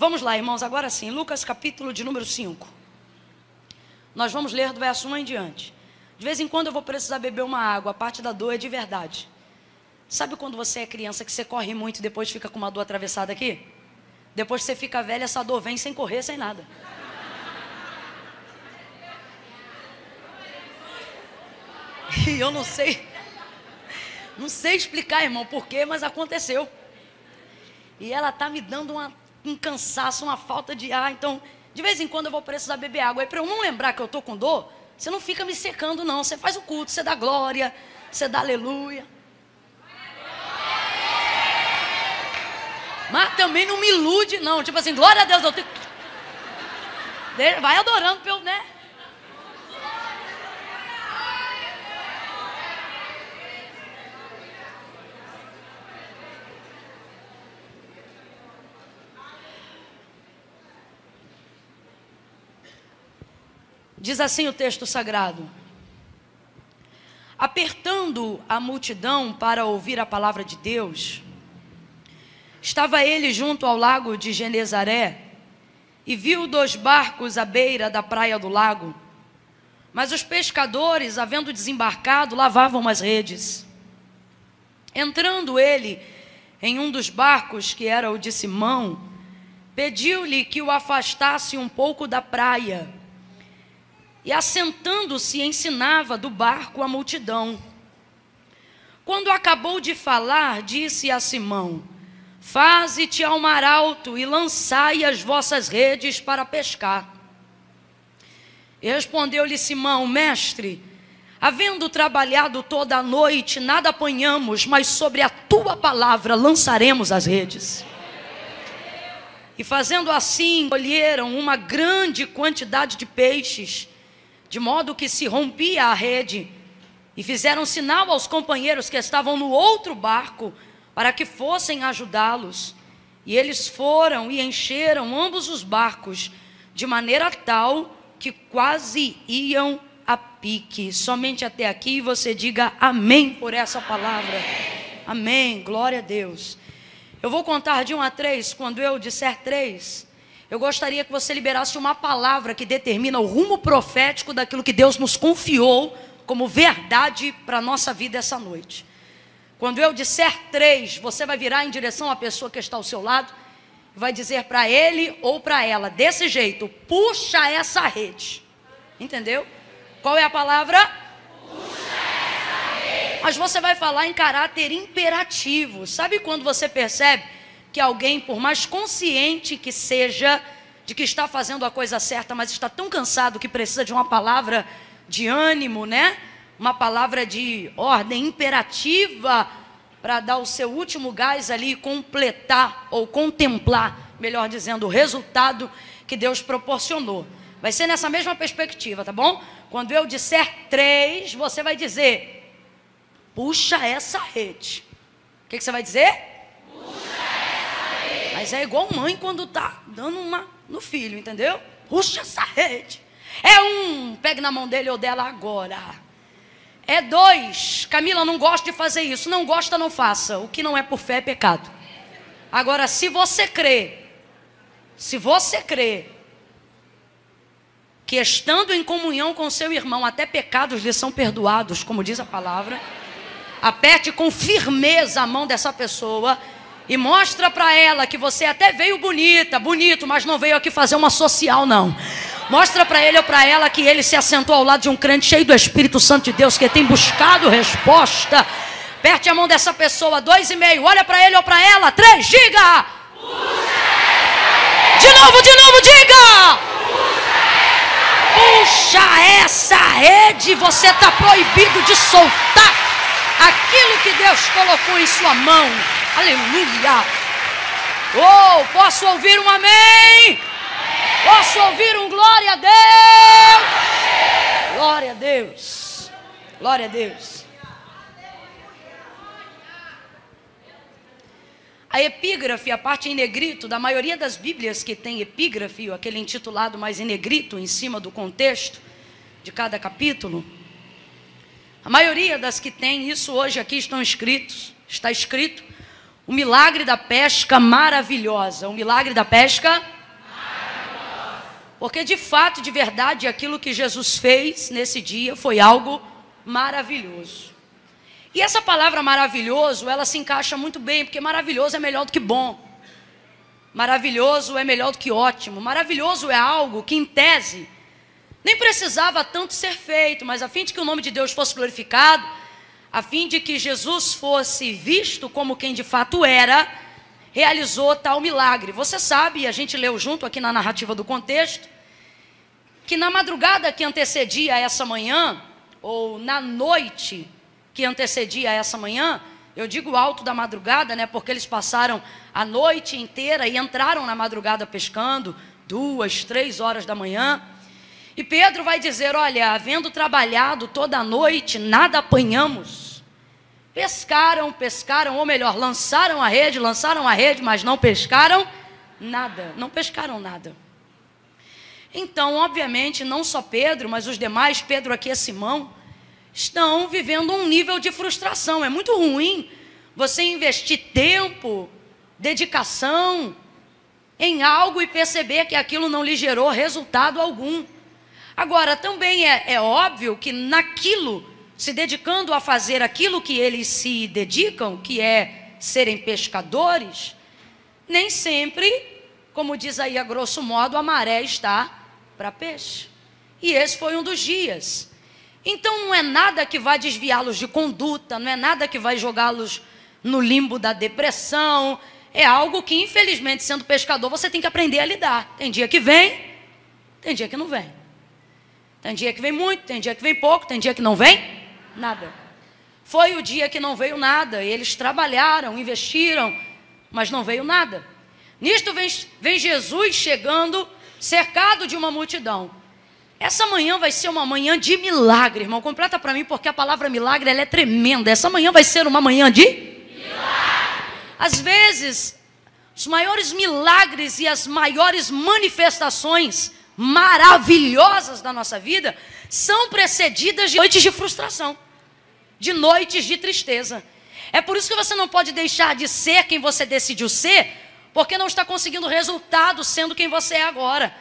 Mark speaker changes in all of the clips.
Speaker 1: Vamos lá, irmãos, agora sim, Lucas capítulo de número 5. Nós vamos ler do verso 1 em diante. De vez em quando eu vou precisar beber uma água, a parte da dor é de verdade. Sabe quando você é criança que você corre muito e depois fica com uma dor atravessada aqui? Depois que você fica velha, essa dor vem sem correr, sem nada. E eu não sei, não sei explicar, irmão, porquê, mas aconteceu. E ela tá me dando uma, um cansaço, uma falta de ar. Então, de vez em quando eu vou precisar beber água. E para eu não lembrar que eu tô com dor, você não fica me secando, não. Você faz o culto, você dá glória, você dá aleluia. Mas também não me ilude, não. Tipo assim, glória a Deus, eu tenho... Vai adorando né? Diz assim o texto sagrado: Apertando a multidão para ouvir a palavra de Deus, estava ele junto ao lago de Genezaré e viu dois barcos à beira da praia do lago. Mas os pescadores, havendo desembarcado, lavavam as redes. Entrando ele em um dos barcos, que era o de Simão, pediu-lhe que o afastasse um pouco da praia e assentando-se ensinava do barco a multidão. Quando acabou de falar, disse a Simão: Faze-te ao mar alto e lançai as vossas redes para pescar. Respondeu-lhe Simão: Mestre, havendo trabalhado toda a noite, nada apanhamos, mas sobre a tua palavra lançaremos as redes. E fazendo assim, colheram uma grande quantidade de peixes de modo que se rompia a rede, e fizeram sinal aos companheiros que estavam no outro barco para que fossem ajudá-los. E eles foram e encheram ambos os barcos, de maneira tal que quase iam a pique. Somente até aqui você diga amém por essa palavra. Amém, glória a Deus. Eu vou contar de um a três, quando eu disser três, eu gostaria que você liberasse uma palavra que determina o rumo profético daquilo que Deus nos confiou como verdade para a nossa vida essa noite. Quando eu disser três, você vai virar em direção à pessoa que está ao seu lado e vai dizer para ele ou para ela, desse jeito, puxa essa rede. Entendeu? Qual é a palavra? Puxa essa rede. Mas você vai falar em caráter imperativo. Sabe quando você percebe? Que alguém, por mais consciente que seja de que está fazendo a coisa certa, mas está tão cansado que precisa de uma palavra de ânimo, né? Uma palavra de ordem imperativa para dar o seu último gás ali e completar ou contemplar, melhor dizendo, o resultado que Deus proporcionou. Vai ser nessa mesma perspectiva, tá bom? Quando eu disser três, você vai dizer: puxa essa rede. O que, que você vai dizer? Mas é igual mãe quando tá dando uma no filho, entendeu? Puxa essa rede. É um, pegue na mão dele ou dela agora. É dois, Camila não gosta de fazer isso. Não gosta, não faça. O que não é por fé é pecado. Agora, se você crê, se você crê que estando em comunhão com seu irmão, até pecados lhe são perdoados, como diz a palavra, aperte com firmeza a mão dessa pessoa e mostra para ela que você até veio bonita, bonito, mas não veio aqui fazer uma social, não. Mostra para ele ou para ela que ele se assentou ao lado de um crente cheio do Espírito Santo de Deus, que tem buscado resposta. Aperte a mão dessa pessoa, dois e meio. Olha para ele ou para ela, três, diga. De novo, de novo, diga. Puxa essa rede, você está proibido de soltar aquilo que Deus colocou em sua mão. Aleluia. Oh, posso ouvir um amém? Posso ouvir um glória a Deus? Glória a Deus. Glória a Deus. A epígrafe, a parte em negrito, da maioria das Bíblias que tem epígrafe, aquele intitulado mais em negrito, em cima do contexto de cada capítulo, a maioria das que tem isso hoje aqui estão escritos, está escrito O milagre da pesca maravilhosa. O milagre da pesca porque de fato, de verdade, aquilo que Jesus fez nesse dia foi algo maravilhoso. E essa palavra maravilhoso, ela se encaixa muito bem, porque maravilhoso é melhor do que bom. Maravilhoso é melhor do que ótimo. Maravilhoso é algo que, em tese, nem precisava tanto ser feito, mas a fim de que o nome de Deus fosse glorificado, a fim de que Jesus fosse visto como quem de fato era, realizou tal milagre. Você sabe, a gente leu junto aqui na narrativa do contexto, que na madrugada que antecedia essa manhã, ou na noite que antecedia essa manhã, eu digo alto da madrugada, né? Porque eles passaram a noite inteira e entraram na madrugada pescando, duas, três horas da manhã. E Pedro vai dizer: Olha, havendo trabalhado toda a noite, nada apanhamos. Pescaram, pescaram, ou melhor, lançaram a rede, lançaram a rede, mas não pescaram nada. Não pescaram nada. Então, obviamente, não só Pedro, mas os demais, Pedro aqui é Simão, estão vivendo um nível de frustração. É muito ruim você investir tempo, dedicação em algo e perceber que aquilo não lhe gerou resultado algum. Agora, também é, é óbvio que naquilo se dedicando a fazer aquilo que eles se dedicam, que é serem pescadores, nem sempre, como diz aí a grosso modo, a maré está para peixe. E esse foi um dos dias. Então não é nada que vai desviá-los de conduta, não é nada que vai jogá-los no limbo da depressão. É algo que, infelizmente, sendo pescador, você tem que aprender a lidar. Tem dia que vem, tem dia que não vem. Tem dia que vem muito, tem dia que vem pouco, tem dia que não vem nada. Foi o dia que não veio nada. Eles trabalharam, investiram, mas não veio nada. Nisto vem, vem Jesus chegando, cercado de uma multidão. Essa manhã vai ser uma manhã de milagre, irmão. Completa para mim, porque a palavra milagre ela é tremenda. Essa manhã vai ser uma manhã de milagre. Às vezes, os maiores milagres e as maiores manifestações maravilhosas da nossa vida são precedidas de noites de frustração, de noites de tristeza. É por isso que você não pode deixar de ser quem você decidiu ser, porque não está conseguindo resultado sendo quem você é agora.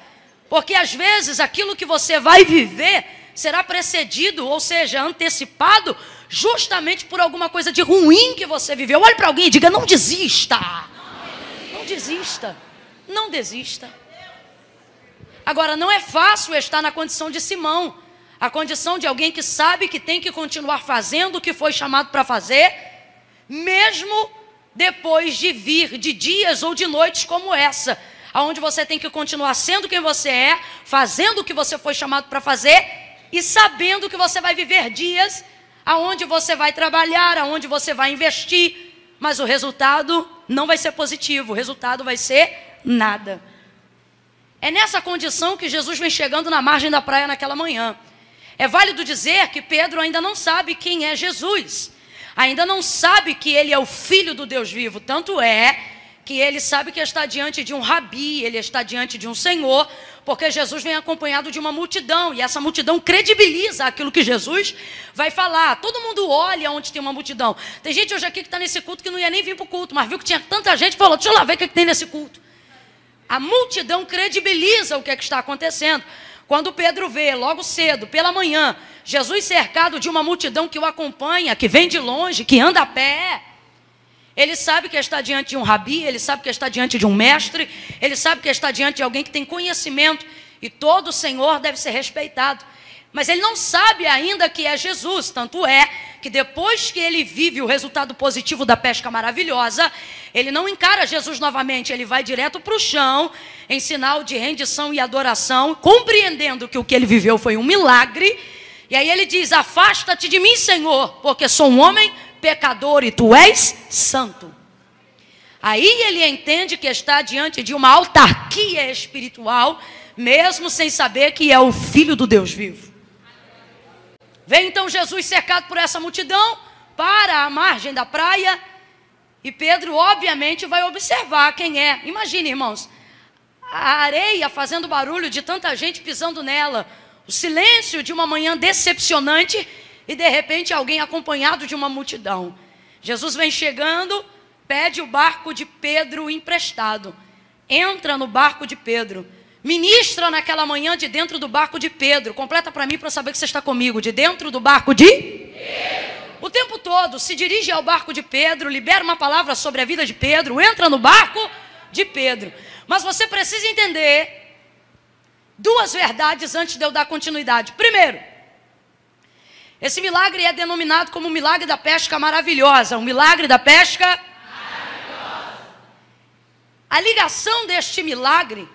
Speaker 1: Porque às vezes aquilo que você vai viver será precedido, ou seja, antecipado, justamente por alguma coisa de ruim que você viveu. Olhe para alguém e diga: não desista. Não desista. Não desista. Agora, não é fácil estar na condição de Simão a condição de alguém que sabe que tem que continuar fazendo o que foi chamado para fazer, mesmo depois de vir de dias ou de noites como essa, aonde você tem que continuar sendo quem você é, fazendo o que você foi chamado para fazer e sabendo que você vai viver dias aonde você vai trabalhar, aonde você vai investir, mas o resultado não vai ser positivo, o resultado vai ser nada. É nessa condição que Jesus vem chegando na margem da praia naquela manhã. É válido dizer que Pedro ainda não sabe quem é Jesus, ainda não sabe que ele é o filho do Deus vivo, tanto é que ele sabe que está diante de um rabi, ele está diante de um senhor, porque Jesus vem acompanhado de uma multidão, e essa multidão credibiliza aquilo que Jesus vai falar. Todo mundo olha onde tem uma multidão. Tem gente hoje aqui que está nesse culto que não ia nem vir para o culto, mas viu que tinha tanta gente e falou: deixa eu lá ver o que, é que tem nesse culto. A multidão credibiliza o que, é que está acontecendo. Quando Pedro vê, logo cedo, pela manhã, Jesus cercado de uma multidão que o acompanha, que vem de longe, que anda a pé, ele sabe que está diante de um rabi, ele sabe que está diante de um mestre, ele sabe que está diante de alguém que tem conhecimento, e todo Senhor deve ser respeitado. Mas ele não sabe ainda que é Jesus, tanto é que depois que ele vive o resultado positivo da pesca maravilhosa, ele não encara Jesus novamente, ele vai direto para o chão, em sinal de rendição e adoração, compreendendo que o que ele viveu foi um milagre. E aí ele diz: Afasta-te de mim, Senhor, porque sou um homem pecador e tu és santo. Aí ele entende que está diante de uma autarquia espiritual, mesmo sem saber que é o filho do Deus vivo. Vem então Jesus cercado por essa multidão para a margem da praia. E Pedro, obviamente, vai observar quem é. Imagine, irmãos, a areia fazendo barulho de tanta gente pisando nela, o silêncio de uma manhã decepcionante e de repente alguém acompanhado de uma multidão. Jesus vem chegando, pede o barco de Pedro emprestado. Entra no barco de Pedro. Ministra naquela manhã de dentro do barco de Pedro. Completa para mim para saber que você está comigo. De dentro do barco de Pedro. O tempo todo se dirige ao barco de Pedro, libera uma palavra sobre a vida de Pedro, entra no barco de Pedro. Mas você precisa entender duas verdades antes de eu dar continuidade. Primeiro, esse milagre é denominado como o milagre da pesca maravilhosa. O milagre da pesca maravilhosa. A ligação deste milagre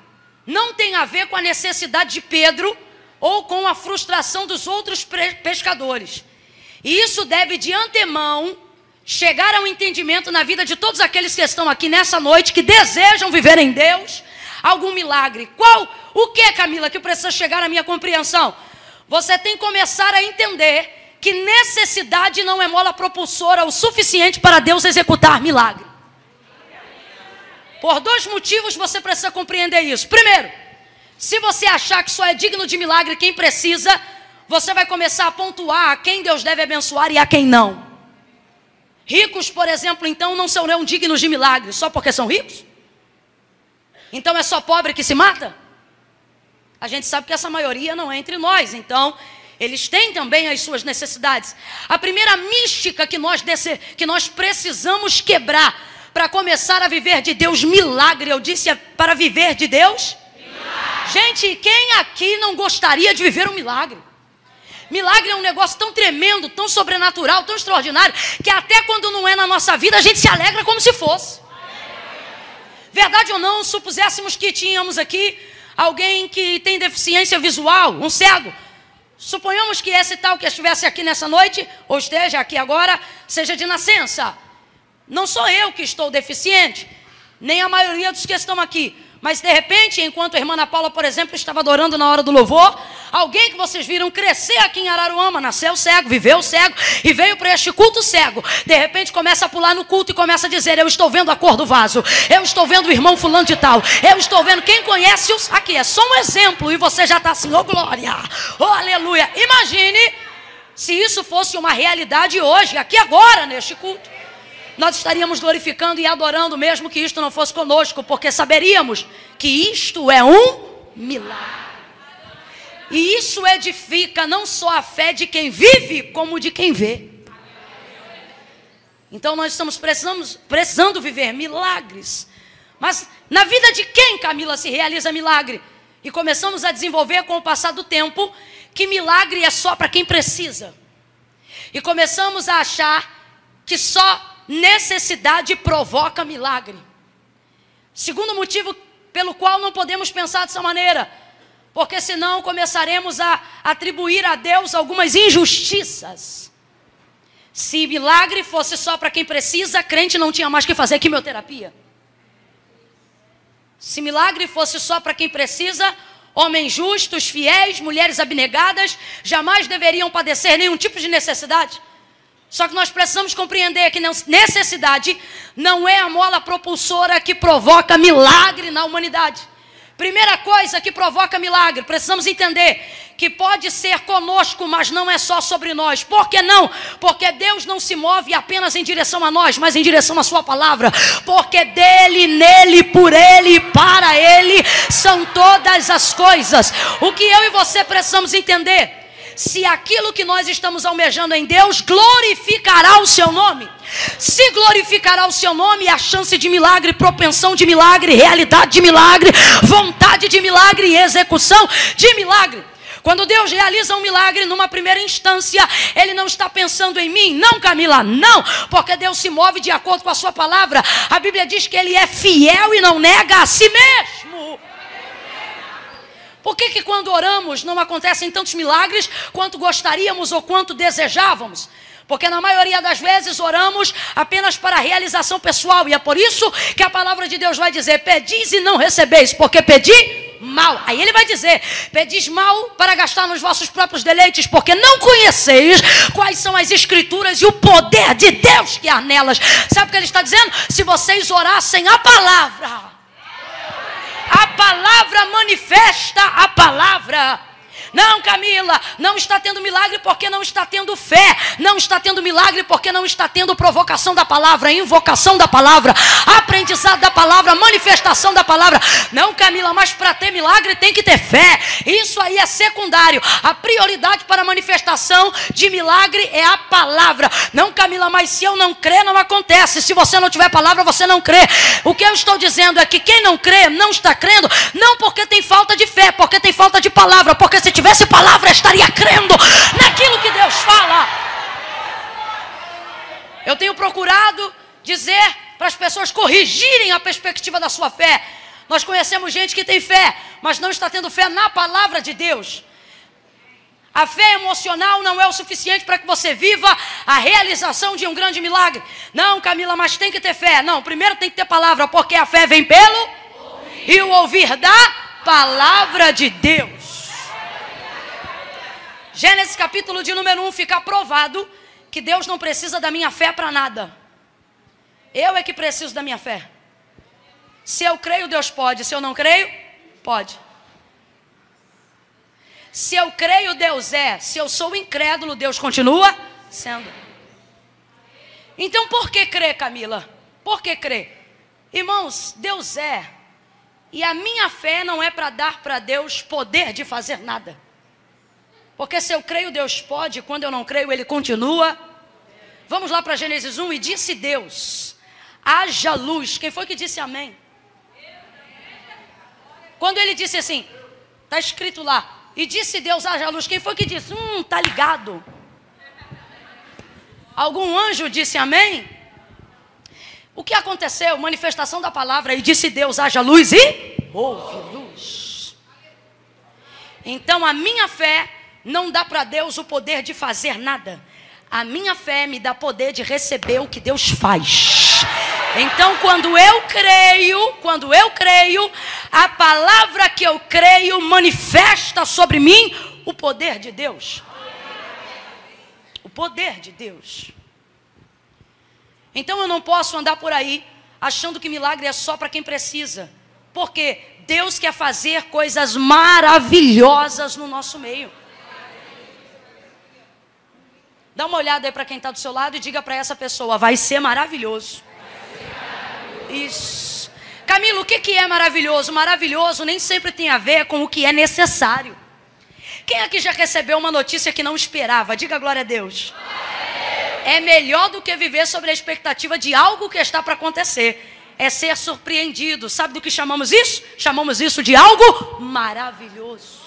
Speaker 1: não tem a ver com a necessidade de Pedro ou com a frustração dos outros pescadores. E isso deve de antemão chegar ao entendimento na vida de todos aqueles que estão aqui nessa noite que desejam viver em Deus algum milagre. Qual? O que, Camila, que precisa chegar à minha compreensão? Você tem que começar a entender que necessidade não é mola propulsora o suficiente para Deus executar milagre. Por dois motivos você precisa compreender isso. Primeiro, se você achar que só é digno de milagre quem precisa, você vai começar a pontuar a quem Deus deve abençoar e a quem não. Ricos, por exemplo, então não serão dignos de milagre só porque são ricos? Então é só pobre que se mata? A gente sabe que essa maioria não é entre nós, então eles têm também as suas necessidades. A primeira mística que nós, desse, que nós precisamos quebrar para começar a viver de Deus milagre. Eu disse é para viver de Deus. Milagre. Gente, quem aqui não gostaria de viver um milagre? Milagre é um negócio tão tremendo, tão sobrenatural, tão extraordinário, que até quando não é na nossa vida, a gente se alegra como se fosse. Verdade ou não, supuséssemos que tínhamos aqui alguém que tem deficiência visual, um cego. Suponhamos que esse tal que estivesse aqui nessa noite, ou esteja aqui agora, seja de nascença. Não sou eu que estou deficiente, nem a maioria dos que estão aqui. Mas de repente, enquanto a irmã Ana Paula, por exemplo, estava adorando na hora do louvor, alguém que vocês viram crescer aqui em Araruama, nasceu cego, viveu cego e veio para este culto cego. De repente começa a pular no culto e começa a dizer: Eu estou vendo a cor do vaso, eu estou vendo o irmão fulano de tal, eu estou vendo quem conhece os. Aqui é só um exemplo e você já está assim, oh glória, oh aleluia. Imagine se isso fosse uma realidade hoje, aqui agora, neste culto nós estaríamos glorificando e adorando, mesmo que isto não fosse conosco, porque saberíamos que isto é um milagre. E isso edifica não só a fé de quem vive, como de quem vê. Então nós estamos precisamos, precisando viver milagres. Mas na vida de quem, Camila, se realiza milagre? E começamos a desenvolver com o passar do tempo que milagre é só para quem precisa. E começamos a achar que só necessidade provoca milagre. Segundo motivo pelo qual não podemos pensar dessa maneira, porque senão começaremos a atribuir a Deus algumas injustiças. Se milagre fosse só para quem precisa, crente não tinha mais que fazer quimioterapia. Se milagre fosse só para quem precisa, homens justos, fiéis, mulheres abnegadas, jamais deveriam padecer nenhum tipo de necessidade. Só que nós precisamos compreender que necessidade não é a mola propulsora que provoca milagre na humanidade. Primeira coisa que provoca milagre, precisamos entender que pode ser conosco, mas não é só sobre nós. Por que não? Porque Deus não se move apenas em direção a nós, mas em direção à Sua palavra. Porque dele, nele, por ele e para ele são todas as coisas. O que eu e você precisamos entender se aquilo que nós estamos almejando em Deus glorificará o seu nome. Se glorificará o seu nome, a chance de milagre, propensão de milagre, realidade de milagre, vontade de milagre e execução de milagre. Quando Deus realiza um milagre numa primeira instância, Ele não está pensando em mim, não, Camila, não, porque Deus se move de acordo com a Sua palavra. A Bíblia diz que Ele é fiel e não nega a si mesmo. Por que, que quando oramos não acontecem tantos milagres quanto gostaríamos ou quanto desejávamos? Porque na maioria das vezes oramos apenas para a realização pessoal, e é por isso que a palavra de Deus vai dizer: pedis e não recebeis, porque pedi mal. Aí ele vai dizer: pedis mal para gastar nos vossos próprios deleites, porque não conheceis quais são as escrituras e o poder de Deus que há nelas. Sabe o que ele está dizendo? Se vocês orassem a palavra, a palavra manifesta a palavra. Não, Camila, não está tendo milagre porque não está tendo fé. Não está tendo milagre porque não está tendo provocação da palavra, invocação da palavra, aprendizado da palavra, manifestação da palavra. Não, Camila, mas para ter milagre tem que ter fé. Isso aí é secundário. A prioridade para a manifestação de milagre é a palavra. Não, Camila, mas se eu não crer, não acontece. Se você não tiver palavra, você não crê. O que eu estou dizendo é que quem não crê, não está crendo, não porque tem falta de fé, porque tem falta de palavra, porque se tivesse palavra, estaria crendo naquilo que Deus fala. Eu tenho procurado dizer para as pessoas corrigirem a perspectiva da sua fé. Nós conhecemos gente que tem fé, mas não está tendo fé na palavra de Deus. A fé emocional não é o suficiente para que você viva a realização de um grande milagre. Não, Camila, mas tem que ter fé. Não, primeiro tem que ter palavra, porque a fé vem pelo ouvir. e o ouvir da palavra de Deus. Gênesis capítulo de número 1 fica provado que Deus não precisa da minha fé para nada. Eu é que preciso da minha fé. Se eu creio, Deus pode. Se eu não creio, pode. Se eu creio, Deus é. Se eu sou incrédulo, Deus continua sendo. Então por que crer, Camila? Por que crer? Irmãos, Deus é. E a minha fé não é para dar para Deus poder de fazer nada. Porque se eu creio, Deus pode, quando eu não creio, Ele continua. Vamos lá para Gênesis 1 e disse Deus: haja luz. Quem foi que disse amém? Quando ele disse assim, está escrito lá, e disse Deus haja luz. Quem foi que disse? Hum, tá ligado. Algum anjo disse amém? O que aconteceu? Manifestação da palavra e disse Deus haja luz e houve luz. Então a minha fé não dá para Deus o poder de fazer nada. A minha fé me dá poder de receber o que Deus faz. Então, quando eu creio, quando eu creio, a palavra que eu creio manifesta sobre mim o poder de Deus. O poder de Deus. Então eu não posso andar por aí achando que milagre é só para quem precisa. Porque Deus quer fazer coisas maravilhosas no nosso meio. Dá uma olhada aí para quem está do seu lado e diga para essa pessoa: vai ser maravilhoso. Isso. Camilo, o que, que é maravilhoso? Maravilhoso nem sempre tem a ver com o que é necessário. Quem aqui já recebeu uma notícia que não esperava? Diga glória a Deus. É melhor do que viver sobre a expectativa de algo que está para acontecer. É ser surpreendido. Sabe do que chamamos isso? Chamamos isso de algo maravilhoso.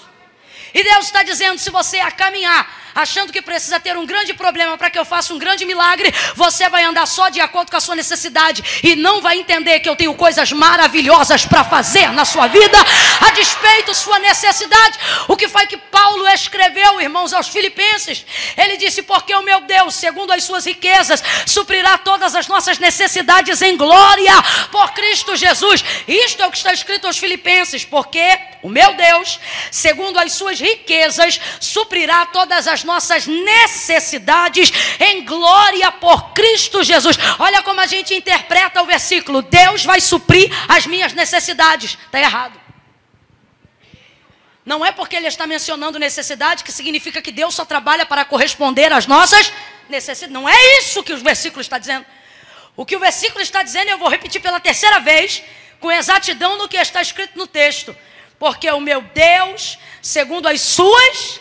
Speaker 1: E Deus está dizendo: se você a caminhar achando que precisa ter um grande problema para que eu faça um grande milagre, você vai andar só de acordo com a sua necessidade e não vai entender que eu tenho coisas maravilhosas para fazer na sua vida, a despeito sua necessidade. O que foi que Paulo escreveu, irmãos, aos Filipenses? Ele disse: Porque o meu Deus, segundo as suas riquezas, suprirá todas as nossas necessidades em glória por Cristo Jesus. Isto é o que está escrito aos Filipenses, porque o meu Deus, segundo as suas riquezas, suprirá todas as nossas necessidades em glória por Cristo Jesus. Olha como a gente interpreta o versículo: Deus vai suprir as minhas necessidades. Está errado. Não é porque ele está mencionando necessidade que significa que Deus só trabalha para corresponder às nossas necessidades. Não é isso que o versículo está dizendo. O que o versículo está dizendo, eu vou repetir pela terceira vez, com exatidão no que está escrito no texto. Porque o meu Deus, segundo as suas,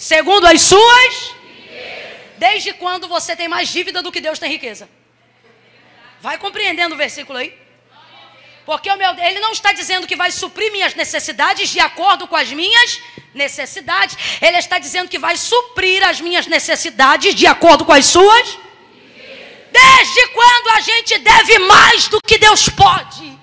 Speaker 1: segundo as suas, desde quando você tem mais dívida do que Deus tem riqueza? Vai compreendendo o versículo aí? Porque o meu, ele não está dizendo que vai suprir minhas necessidades de acordo com as minhas necessidades. Ele está dizendo que vai suprir as minhas necessidades de acordo com as suas. Desde quando a gente deve mais do que Deus pode?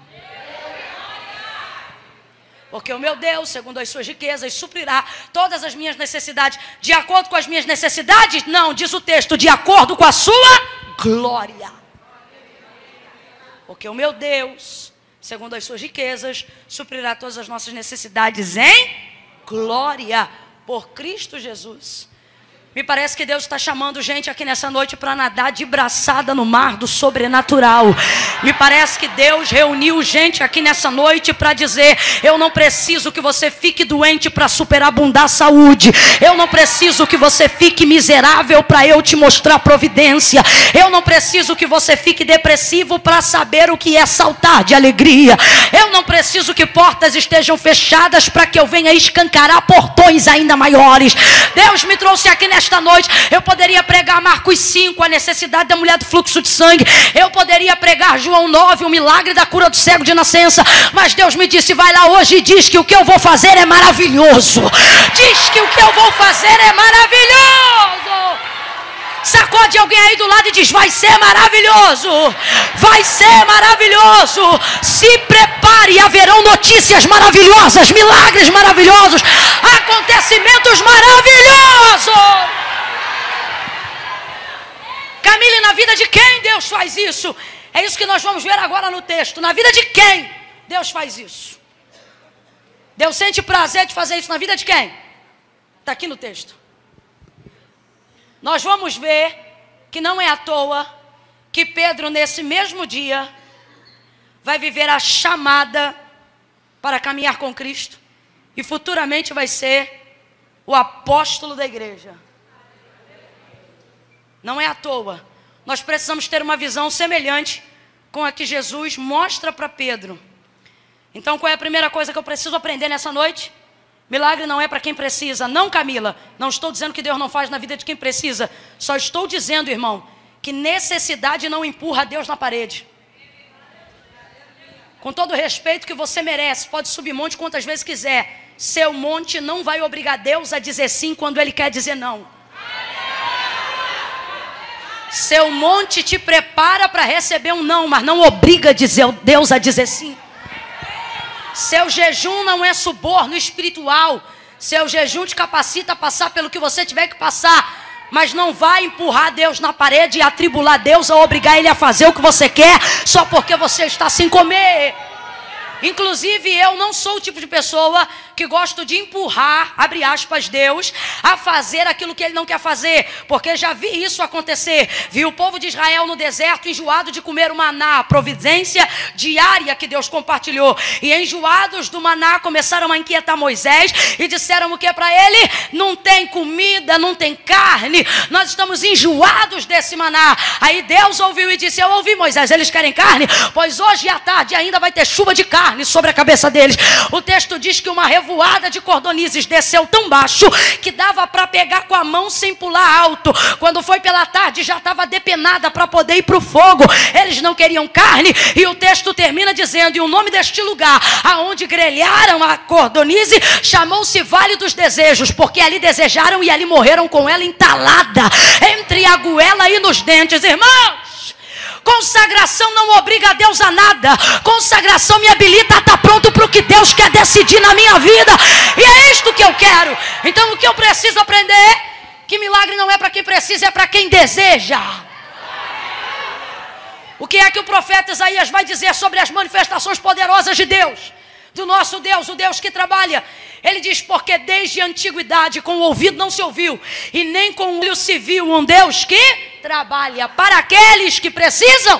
Speaker 1: Porque o meu Deus, segundo as suas riquezas, suprirá todas as minhas necessidades. De acordo com as minhas necessidades? Não, diz o texto, de acordo com a sua glória. Porque o meu Deus, segundo as suas riquezas, suprirá todas as nossas necessidades em glória por Cristo Jesus. Me parece que Deus está chamando gente aqui nessa noite para nadar de braçada no mar do sobrenatural. Me parece que Deus reuniu gente aqui nessa noite para dizer: Eu não preciso que você fique doente para superabundar a saúde. Eu não preciso que você fique miserável para eu te mostrar providência. Eu não preciso que você fique depressivo para saber o que é saltar de alegria. Eu não preciso que portas estejam fechadas para que eu venha escancarar portões ainda maiores. Deus me trouxe aqui nesta nesta noite. Eu poderia pregar Marcos 5, a necessidade da mulher do fluxo de sangue. Eu poderia pregar João 9, o milagre da cura do cego de nascença. Mas Deus me disse: vai lá hoje e diz que o que eu vou fazer é maravilhoso. Diz que o que eu vou fazer é maravilhoso. Sacode alguém aí do lado e diz: Vai ser maravilhoso, vai ser maravilhoso. Se prepare, haverão notícias maravilhosas, milagres maravilhosos, acontecimentos maravilhosos. Camille, na vida de quem Deus faz isso? É isso que nós vamos ver agora no texto. Na vida de quem Deus faz isso? Deus sente prazer de fazer isso na vida de quem? Está aqui no texto. Nós vamos ver que não é à toa que Pedro, nesse mesmo dia, vai viver a chamada para caminhar com Cristo e futuramente vai ser o apóstolo da igreja. Não é à toa. Nós precisamos ter uma visão semelhante com a que Jesus mostra para Pedro. Então, qual é a primeira coisa que eu preciso aprender nessa noite? Milagre não é para quem precisa. Não, Camila. Não estou dizendo que Deus não faz na vida de quem precisa. Só estou dizendo, irmão, que necessidade não empurra Deus na parede. Com todo o respeito que você merece, pode subir monte quantas vezes quiser. Seu monte não vai obrigar Deus a dizer sim quando Ele quer dizer não. Seu monte te prepara para receber um não, mas não obriga Deus a dizer sim. Seu jejum não é suborno espiritual. Seu jejum te capacita a passar pelo que você tiver que passar. Mas não vai empurrar Deus na parede e atribular Deus a obrigar Ele a fazer o que você quer só porque você está sem comer. Inclusive, eu não sou o tipo de pessoa que gosto de empurrar, abre aspas, Deus, a fazer aquilo que ele não quer fazer, porque já vi isso acontecer. Vi o povo de Israel no deserto enjoado de comer o maná, a providência diária que Deus compartilhou. E enjoados do maná começaram a inquietar Moisés e disseram o que para ele? Não tem comida, não tem carne, nós estamos enjoados desse maná. Aí Deus ouviu e disse: Eu ouvi, Moisés, eles querem carne? Pois hoje à tarde ainda vai ter chuva de carne sobre a cabeça deles. O texto diz que uma revolução revoada de cordonizes desceu tão baixo que dava para pegar com a mão sem pular alto. Quando foi pela tarde, já estava depenada para poder ir para o fogo. Eles não queriam carne, e o texto termina dizendo: E o nome deste lugar, aonde grelharam a cordonize, chamou-se Vale dos Desejos, porque ali desejaram e ali morreram com ela entalada entre a goela e nos dentes, irmãos. Consagração não obriga a Deus a nada. Consagração me habilita a estar pronto para o que Deus quer decidir na minha vida. E é isto que eu quero. Então o que eu preciso aprender? Que milagre não é para quem precisa, é para quem deseja. O que é que o profeta Isaías vai dizer sobre as manifestações poderosas de Deus? Do nosso Deus, o Deus que trabalha. Ele diz: Porque desde a antiguidade com o ouvido não se ouviu, e nem com o olho se viu um Deus que trabalha para aqueles que precisam,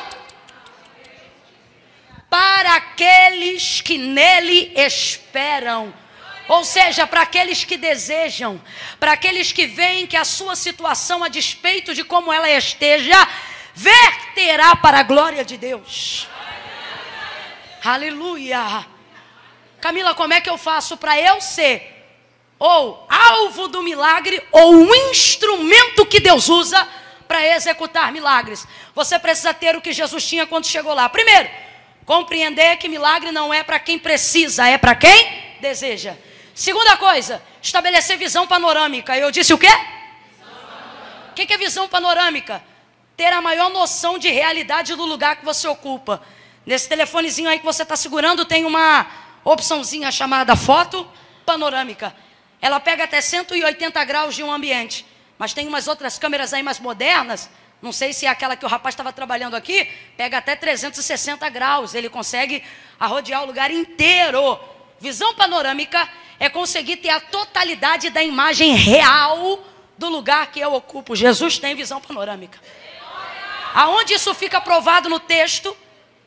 Speaker 1: para aqueles que nele esperam. Ou seja, para aqueles que desejam, para aqueles que veem que a sua situação, a despeito de como ela esteja, verterá para a glória de Deus. Aleluia. Camila, como é que eu faço para eu ser ou alvo do milagre ou um instrumento que Deus usa para executar milagres. Você precisa ter o que Jesus tinha quando chegou lá. Primeiro, compreender que milagre não é para quem precisa, é para quem deseja. Segunda coisa, estabelecer visão panorâmica. Eu disse o quê? O que, que é visão panorâmica? Ter a maior noção de realidade do lugar que você ocupa. Nesse telefonezinho aí que você está segurando, tem uma opçãozinha chamada foto panorâmica. Ela pega até 180 graus de um ambiente. Mas tem umas outras câmeras aí mais modernas. Não sei se é aquela que o rapaz estava trabalhando aqui, pega até 360 graus. Ele consegue arrodear o lugar inteiro. Visão panorâmica é conseguir ter a totalidade da imagem real do lugar que eu ocupo. Jesus tem visão panorâmica. Aonde isso fica provado no texto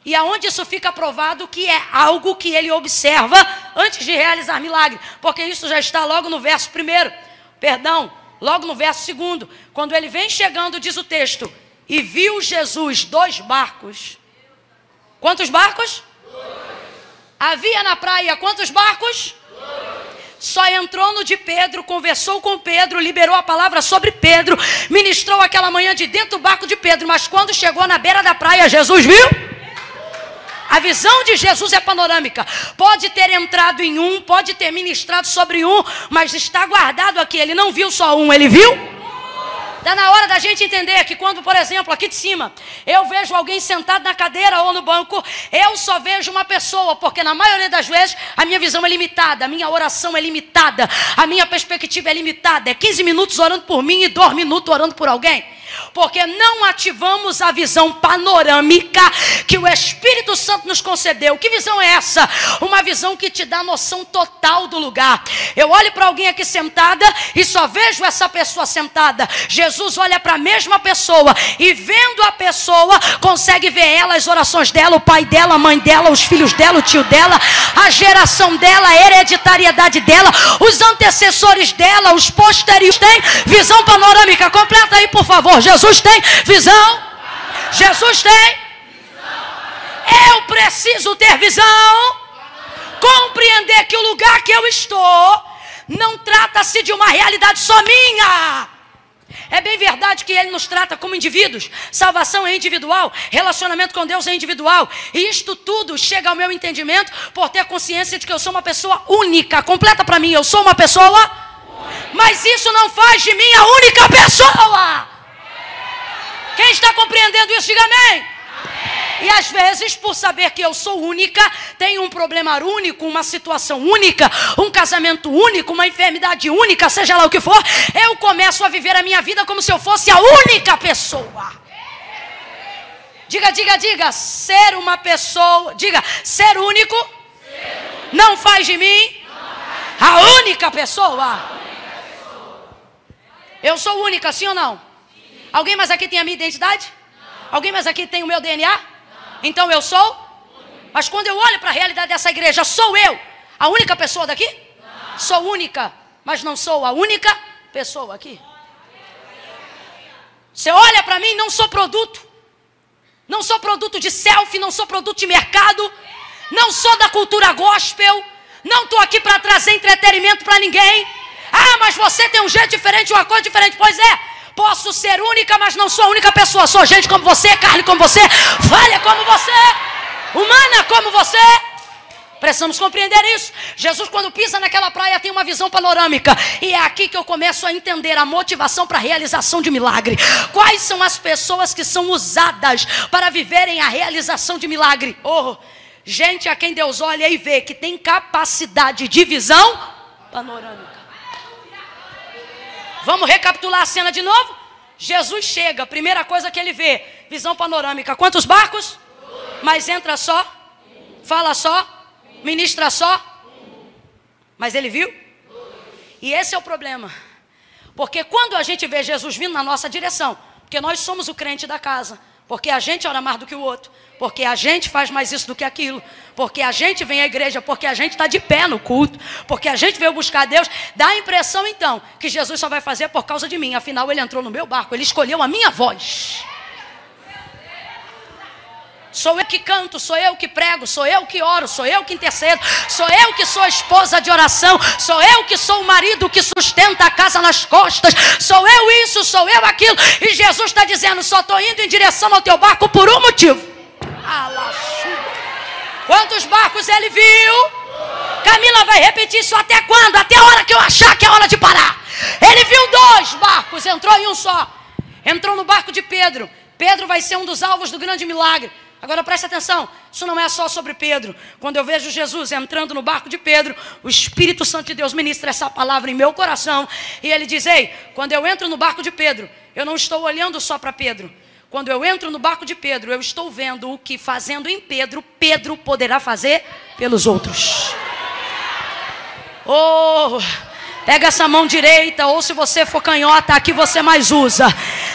Speaker 1: e aonde isso fica provado que é algo que ele observa antes de realizar milagre, porque isso já está logo no verso primeiro. Perdão, logo no verso segundo, quando ele vem chegando, diz o texto: e viu Jesus dois barcos. Quantos barcos? Dois. Havia na praia quantos barcos? Dois. Só entrou no de Pedro, conversou com Pedro, liberou a palavra sobre Pedro, ministrou aquela manhã de dentro do barco de Pedro, mas quando chegou na beira da praia, Jesus viu? A visão de Jesus é panorâmica. Pode ter entrado em um, pode ter ministrado sobre um, mas está guardado aqui. Ele não viu só um, ele viu? Está na hora da gente entender que quando, por exemplo, aqui de cima, eu vejo alguém sentado na cadeira ou no banco, eu só vejo uma pessoa, porque na maioria das vezes a minha visão é limitada, a minha oração é limitada, a minha perspectiva é limitada. É 15 minutos orando por mim e 2 minutos orando por alguém porque não ativamos a visão panorâmica que o Espírito Santo nos concedeu. Que visão é essa? Uma visão que te dá noção total do lugar. Eu olho para alguém aqui sentada e só vejo essa pessoa sentada. Jesus olha para a mesma pessoa e vendo a pessoa, consegue ver ela, as orações dela, o pai dela, a mãe dela, os filhos dela, o tio dela, a geração dela, a hereditariedade dela, os antecessores dela, os posteriores. Tem visão panorâmica completa aí, por favor. Jesus tem visão. Jesus tem. Eu preciso ter visão. Compreender que o lugar que eu estou não trata-se de uma realidade só minha. É bem verdade que ele nos trata como indivíduos. Salvação é individual, relacionamento com Deus é individual. E isto tudo chega ao meu entendimento por ter consciência de que eu sou uma pessoa única. Completa para mim, eu sou uma pessoa. Mas isso não faz de mim a única pessoa. Quem está compreendendo isso, diga amém. E às vezes, por saber que eu sou única, tenho um problema único, uma situação única, um casamento único, uma enfermidade única, seja lá o que for, eu começo a viver a minha vida como se eu fosse a única pessoa. Diga, diga, diga, ser uma pessoa, diga, ser único, ser único. não faz de mim a única pessoa. Eu sou única, sim ou não? Alguém mais aqui tem a minha identidade? Não. Alguém mais aqui tem o meu DNA? Não. Então eu sou? Mas quando eu olho para a realidade dessa igreja, sou eu a única pessoa daqui? Não. Sou única, mas não sou a única pessoa aqui. Você olha para mim, não sou produto. Não sou produto de selfie, não sou produto de mercado. Não sou da cultura gospel. Não estou aqui para trazer entretenimento para ninguém. Ah, mas você tem um jeito diferente, uma coisa diferente. Pois é, Posso ser única, mas não sou a única pessoa. Sou gente como você, carne como você, falha como você, humana como você. Precisamos compreender isso. Jesus, quando pisa naquela praia, tem uma visão panorâmica. E é aqui que eu começo a entender a motivação para a realização de milagre. Quais são as pessoas que são usadas para viverem a realização de milagre? Oh, gente a quem Deus olha e vê que tem capacidade de visão panorâmica. Vamos recapitular a cena de novo? Jesus chega, primeira coisa que ele vê, visão panorâmica. Quantos barcos? Mas entra só? Fala só? Ministra só? Mas ele viu? E esse é o problema. Porque quando a gente vê Jesus vindo na nossa direção, porque nós somos o crente da casa, porque a gente ora mais do que o outro, porque a gente faz mais isso do que aquilo, porque a gente vem à igreja, porque a gente está de pé no culto, porque a gente veio buscar Deus, dá a impressão então que Jesus só vai fazer por causa de mim, afinal ele entrou no meu barco, ele escolheu a minha voz. Sou eu que canto, sou eu que prego, sou eu que oro, sou eu que intercedo, sou eu que sou esposa de oração, sou eu que sou o marido que sustenta a casa nas costas, sou eu isso, sou eu aquilo. E Jesus está dizendo: só estou indo em direção ao teu barco por um motivo. Quantos barcos ele viu? Camila vai repetir isso até quando? Até a hora que eu achar que é hora de parar. Ele viu dois barcos, entrou em um só. Entrou no barco de Pedro. Pedro vai ser um dos alvos do grande milagre. Agora preste atenção, isso não é só sobre Pedro. Quando eu vejo Jesus entrando no barco de Pedro, o Espírito Santo de Deus ministra essa palavra em meu coração. E ele diz: Ei, quando eu entro no barco de Pedro, eu não estou olhando só para Pedro. Quando eu entro no barco de Pedro, eu estou vendo o que fazendo em Pedro, Pedro poderá fazer pelos outros. Oh, Pega essa mão direita, ou se você for canhota, aqui você mais usa.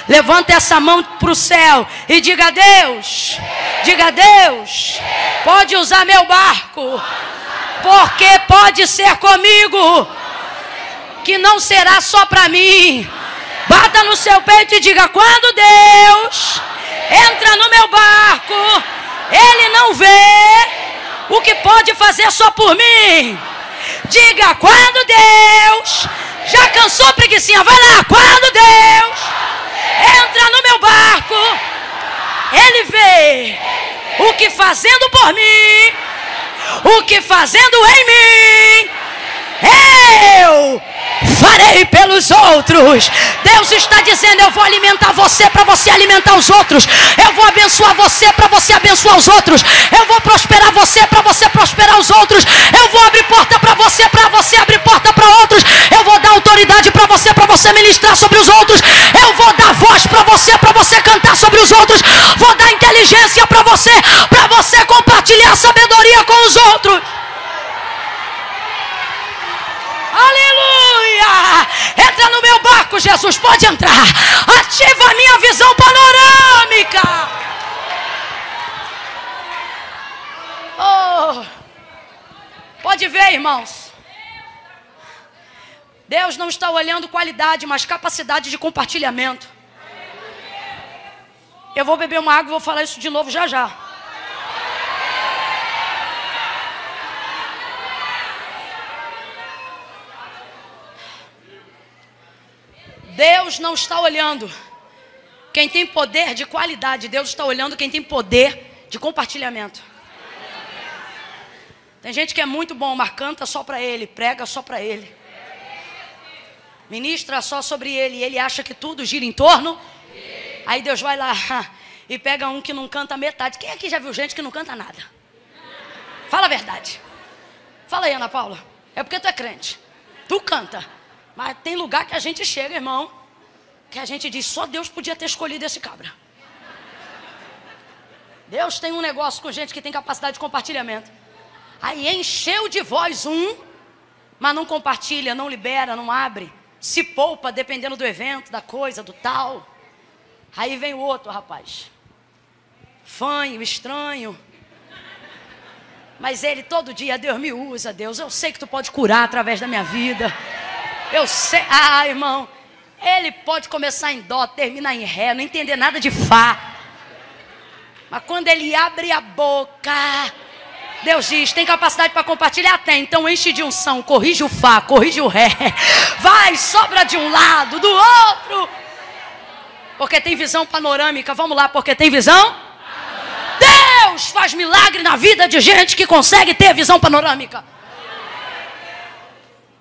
Speaker 1: Levanta essa mão para o céu e diga a Deus, diga a Deus, pode usar meu barco, porque pode ser comigo, que não será só para mim. Bata no seu peito e diga: quando Deus entra no meu barco, Ele não vê o que pode fazer só por mim. Diga quando Deus já cansou preguiçinha, vai lá, quando Deus entra no meu barco, Ele vê o que fazendo por mim, o que fazendo em mim, eu farei pelos outros. Deus está dizendo: Eu vou alimentar você para você alimentar os outros. Eu vou abençoar você para você abençoar os outros. Eu vou prosperar você para você prosperar os outros. Eu vou abrir porta para você para você abrir porta para outros. Eu vou dar autoridade para você para você ministrar sobre os outros. Eu vou dar voz para você para você cantar sobre os outros. Vou dar inteligência para você para você compartilhar sabedoria com os outros. Aleluia! Entra no meu barco, Jesus, pode entrar. Ativa a minha visão panorâmica. Oh. Pode ver, irmãos. Deus não está olhando qualidade, mas capacidade de compartilhamento. Eu vou beber uma água e vou falar isso de novo já já. Deus não está olhando quem tem poder de qualidade, Deus está olhando quem tem poder de compartilhamento. Tem gente que é muito bom, mas canta só para ele, prega só para ele. Ministra só sobre ele, e ele acha que tudo gira em torno. Aí Deus vai lá e pega um que não canta metade. Quem aqui já viu gente que não canta nada? Fala a verdade. Fala aí, Ana Paula. É porque tu é crente. Tu canta. Mas tem lugar que a gente chega, irmão, que a gente diz, só Deus podia ter escolhido esse cabra. Deus tem um negócio com gente que tem capacidade de compartilhamento. Aí encheu de voz um, mas não compartilha, não libera, não abre. Se poupa dependendo do evento, da coisa, do tal. Aí vem o outro, rapaz. Fanho, estranho. Mas ele todo dia, Deus me usa, Deus. Eu sei que tu pode curar através da minha vida. Eu sei. Ah, irmão. Ele pode começar em dó, terminar em ré, não entender nada de fá. Mas quando ele abre a boca, Deus diz: tem capacidade para compartilhar? Tem. Então enche de unção, corrige o fá, corrige o ré. Vai, sobra de um lado, do outro. Porque tem visão panorâmica. Vamos lá, porque tem visão? Deus faz milagre na vida de gente que consegue ter visão panorâmica.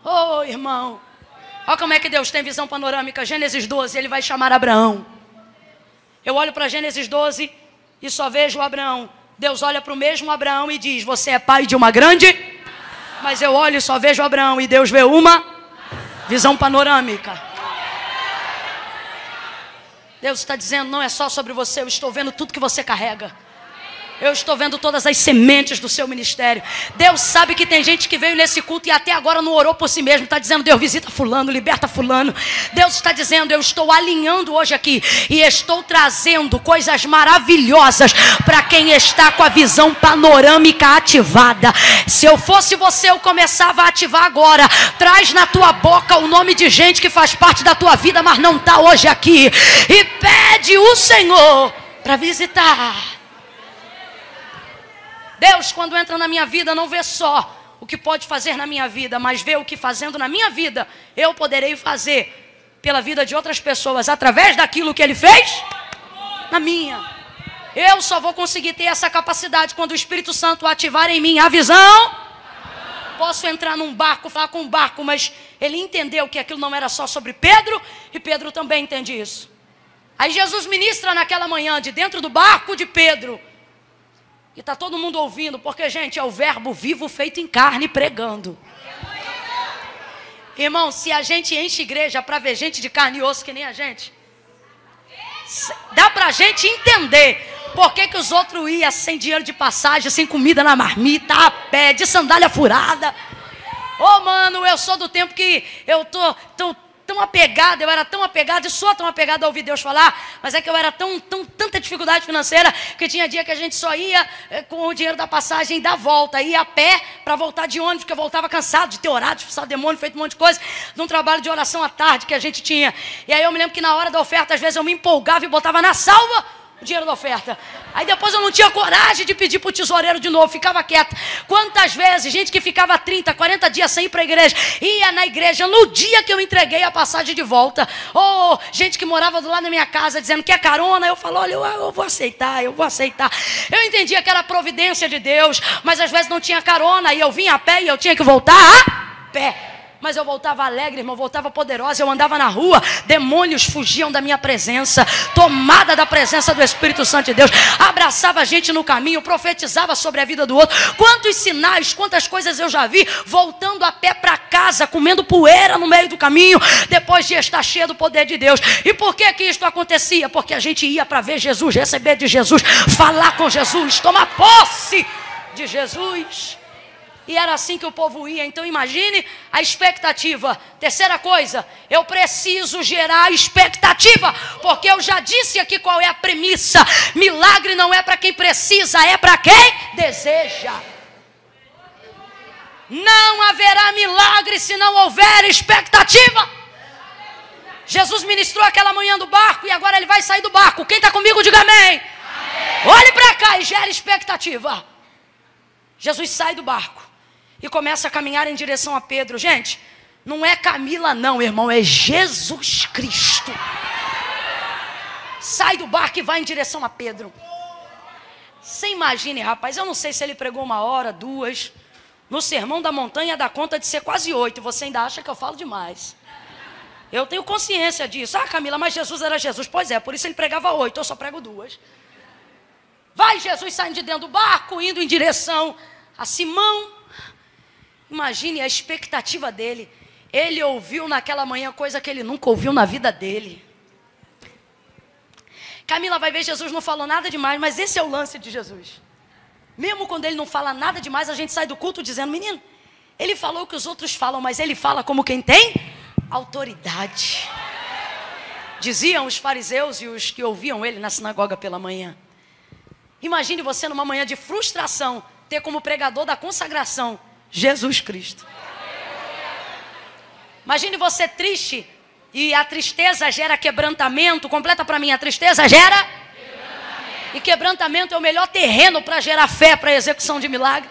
Speaker 1: Oh, irmão. Olha como é que Deus tem visão panorâmica. Gênesis 12, ele vai chamar Abraão. Eu olho para Gênesis 12 e só vejo Abraão. Deus olha para o mesmo Abraão e diz: Você é pai de uma grande. Mas eu olho e só vejo Abraão e Deus vê uma visão panorâmica. Deus está dizendo: Não é só sobre você, eu estou vendo tudo que você carrega. Eu estou vendo todas as sementes do seu ministério. Deus sabe que tem gente que veio nesse culto e até agora não orou por si mesmo. Está dizendo, Deus visita fulano, liberta fulano. Deus está dizendo, eu estou alinhando hoje aqui e estou trazendo coisas maravilhosas para quem está com a visão panorâmica ativada. Se eu fosse você, eu começava a ativar agora. Traz na tua boca o nome de gente que faz parte da tua vida, mas não está hoje aqui. E pede o Senhor para visitar. Deus, quando entra na minha vida, não vê só o que pode fazer na minha vida, mas vê o que fazendo na minha vida eu poderei fazer pela vida de outras pessoas através daquilo que Ele fez na minha. Eu só vou conseguir ter essa capacidade quando o Espírito Santo ativar em mim a visão. Posso entrar num barco, falar com um barco, mas ele entendeu que aquilo não era só sobre Pedro e Pedro também entende isso. Aí Jesus ministra naquela manhã de dentro do barco de Pedro. E está todo mundo ouvindo, porque, gente, é o verbo vivo feito em carne pregando. Irmão, se a gente enche igreja para ver gente de carne e osso que nem a gente, dá para a gente entender por que, que os outros iam sem dinheiro de passagem, sem comida na marmita, a pé, de sandália furada. Ô, oh, mano, eu sou do tempo que eu tô, tô tão apegado, eu era tão apegado e sou tão apegado a ouvir Deus falar, mas é que eu era tão, tão tanta dificuldade financeira que tinha dia que a gente só ia eh, com o dinheiro da passagem da volta, ia a pé para voltar de ônibus, porque eu voltava cansado de ter orado, de expulsar demônio, feito um monte de coisa, de um trabalho de oração à tarde que a gente tinha. E aí eu me lembro que na hora da oferta, às vezes eu me empolgava e botava na salva o dinheiro da oferta. Aí depois eu não tinha coragem de pedir para o tesoureiro de novo, ficava quieta. Quantas vezes, gente que ficava 30, 40 dias sem ir para a igreja, ia na igreja no dia que eu entreguei a passagem de volta. Ou gente que morava do lado da minha casa dizendo que é carona, eu falo, olha, eu, eu vou aceitar, eu vou aceitar. Eu entendia que era providência de Deus, mas às vezes não tinha carona e eu vinha a pé e eu tinha que voltar a pé mas eu voltava alegre, irmão, voltava poderosa. Eu andava na rua, demônios fugiam da minha presença, tomada da presença do Espírito Santo de Deus. Abraçava a gente no caminho, profetizava sobre a vida do outro. Quantos sinais, quantas coisas eu já vi voltando a pé para casa, comendo poeira no meio do caminho, depois de estar cheio do poder de Deus. E por que que isto acontecia? Porque a gente ia para ver Jesus, receber de Jesus, falar com Jesus, tomar posse de Jesus. E era assim que o povo ia. Então imagine a expectativa. Terceira coisa, eu preciso gerar expectativa, porque eu já disse aqui qual é a premissa. Milagre não é para quem precisa, é para quem deseja. Não haverá milagre se não houver expectativa. Jesus ministrou aquela manhã do barco e agora ele vai sair do barco. Quem está comigo, diga amém. amém. Olhe para cá e gere expectativa. Jesus sai do barco e começa a caminhar em direção a Pedro. Gente, não é Camila, não, irmão, é Jesus Cristo. Sai do barco e vai em direção a Pedro. Você imagine, rapaz, eu não sei se ele pregou uma hora, duas. No sermão da montanha dá conta de ser quase oito. Você ainda acha que eu falo demais. Eu tenho consciência disso. Ah, Camila, mas Jesus era Jesus. Pois é, por isso ele pregava oito, eu só prego duas. Vai Jesus saindo de dentro do barco, indo em direção a Simão. Imagine a expectativa dele. Ele ouviu naquela manhã coisa que ele nunca ouviu na vida dele. Camila vai ver Jesus não falou nada demais, mas esse é o lance de Jesus. Mesmo quando ele não fala nada demais, a gente sai do culto dizendo: menino, ele falou o que os outros falam, mas ele fala como quem tem autoridade. Diziam os fariseus e os que ouviam ele na sinagoga pela manhã. Imagine você numa manhã de frustração, ter como pregador da consagração Jesus Cristo. Imagine você triste e a tristeza gera quebrantamento. Completa para mim, a tristeza gera quebrantamento. E quebrantamento é o melhor terreno para gerar fé para a execução de milagre.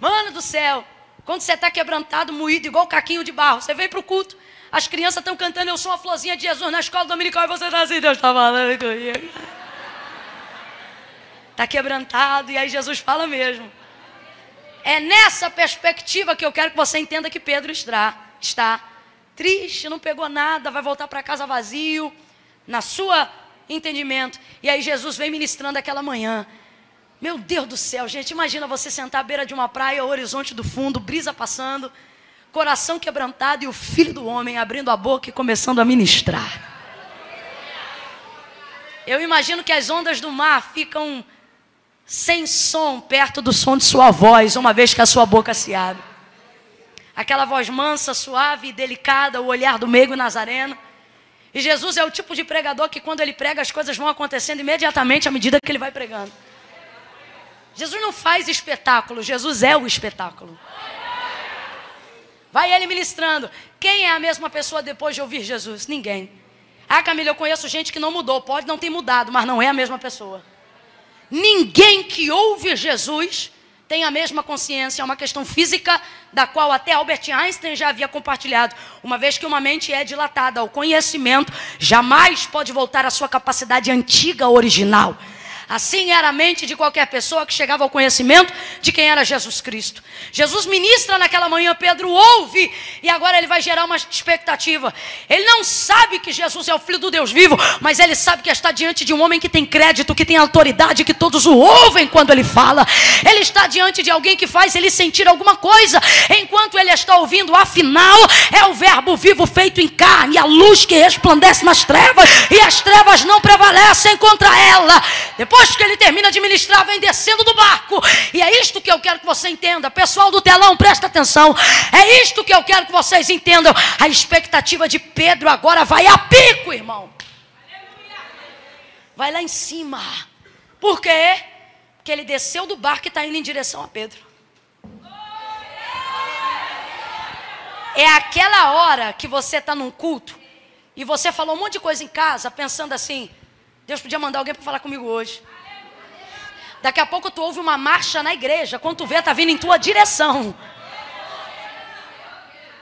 Speaker 1: Mano do céu, quando você está quebrantado, moído, igual caquinho de barro, você vem para o culto, as crianças estão cantando Eu sou uma florzinha de Jesus na escola dominical e você está assim, Deus está falando comigo. Está quebrantado e aí Jesus fala mesmo. É nessa perspectiva que eu quero que você entenda que Pedro está, está triste, não pegou nada, vai voltar para casa vazio, na sua entendimento. E aí Jesus vem ministrando aquela manhã. Meu Deus do céu, gente, imagina você sentar à beira de uma praia, horizonte do fundo, brisa passando, coração quebrantado e o filho do homem abrindo a boca e começando a ministrar. Eu imagino que as ondas do mar ficam sem som perto do som de sua voz, uma vez que a sua boca se abre. Aquela voz mansa, suave e delicada, o olhar do meigo nazareno. E Jesus é o tipo de pregador que quando ele prega as coisas vão acontecendo imediatamente à medida que ele vai pregando. Jesus não faz espetáculo, Jesus é o espetáculo. Vai ele ministrando. Quem é a mesma pessoa depois de ouvir Jesus? Ninguém. Ah, Camila, eu conheço gente que não mudou. Pode não ter mudado, mas não é a mesma pessoa. Ninguém que ouve Jesus tem a mesma consciência, é uma questão física da qual até Albert Einstein já havia compartilhado. Uma vez que uma mente é dilatada ao conhecimento, jamais pode voltar à sua capacidade antiga original. Assim era a mente de qualquer pessoa que chegava ao conhecimento de quem era Jesus Cristo. Jesus ministra naquela manhã, Pedro ouve, e agora ele vai gerar uma expectativa. Ele não sabe que Jesus é o Filho do Deus vivo, mas ele sabe que está diante de um homem que tem crédito, que tem autoridade, que todos o ouvem quando ele fala. Ele está diante de alguém que faz ele sentir alguma coisa, enquanto ele está ouvindo, afinal, é o Verbo vivo feito em carne, a luz que resplandece nas trevas, e as trevas não prevalecem contra ela. Depois depois que ele termina de ministrar, vem descendo do barco. E é isto que eu quero que você entenda. Pessoal do telão, presta atenção. É isto que eu quero que vocês entendam. A expectativa de Pedro agora vai a pico, irmão. Vai lá em cima. Por quê? Porque ele desceu do barco e está indo em direção a Pedro. É aquela hora que você está num culto e você falou um monte de coisa em casa, pensando assim: Deus podia mandar alguém para falar comigo hoje. Daqui a pouco tu ouve uma marcha na igreja, quando tu vê, tá vindo em tua direção.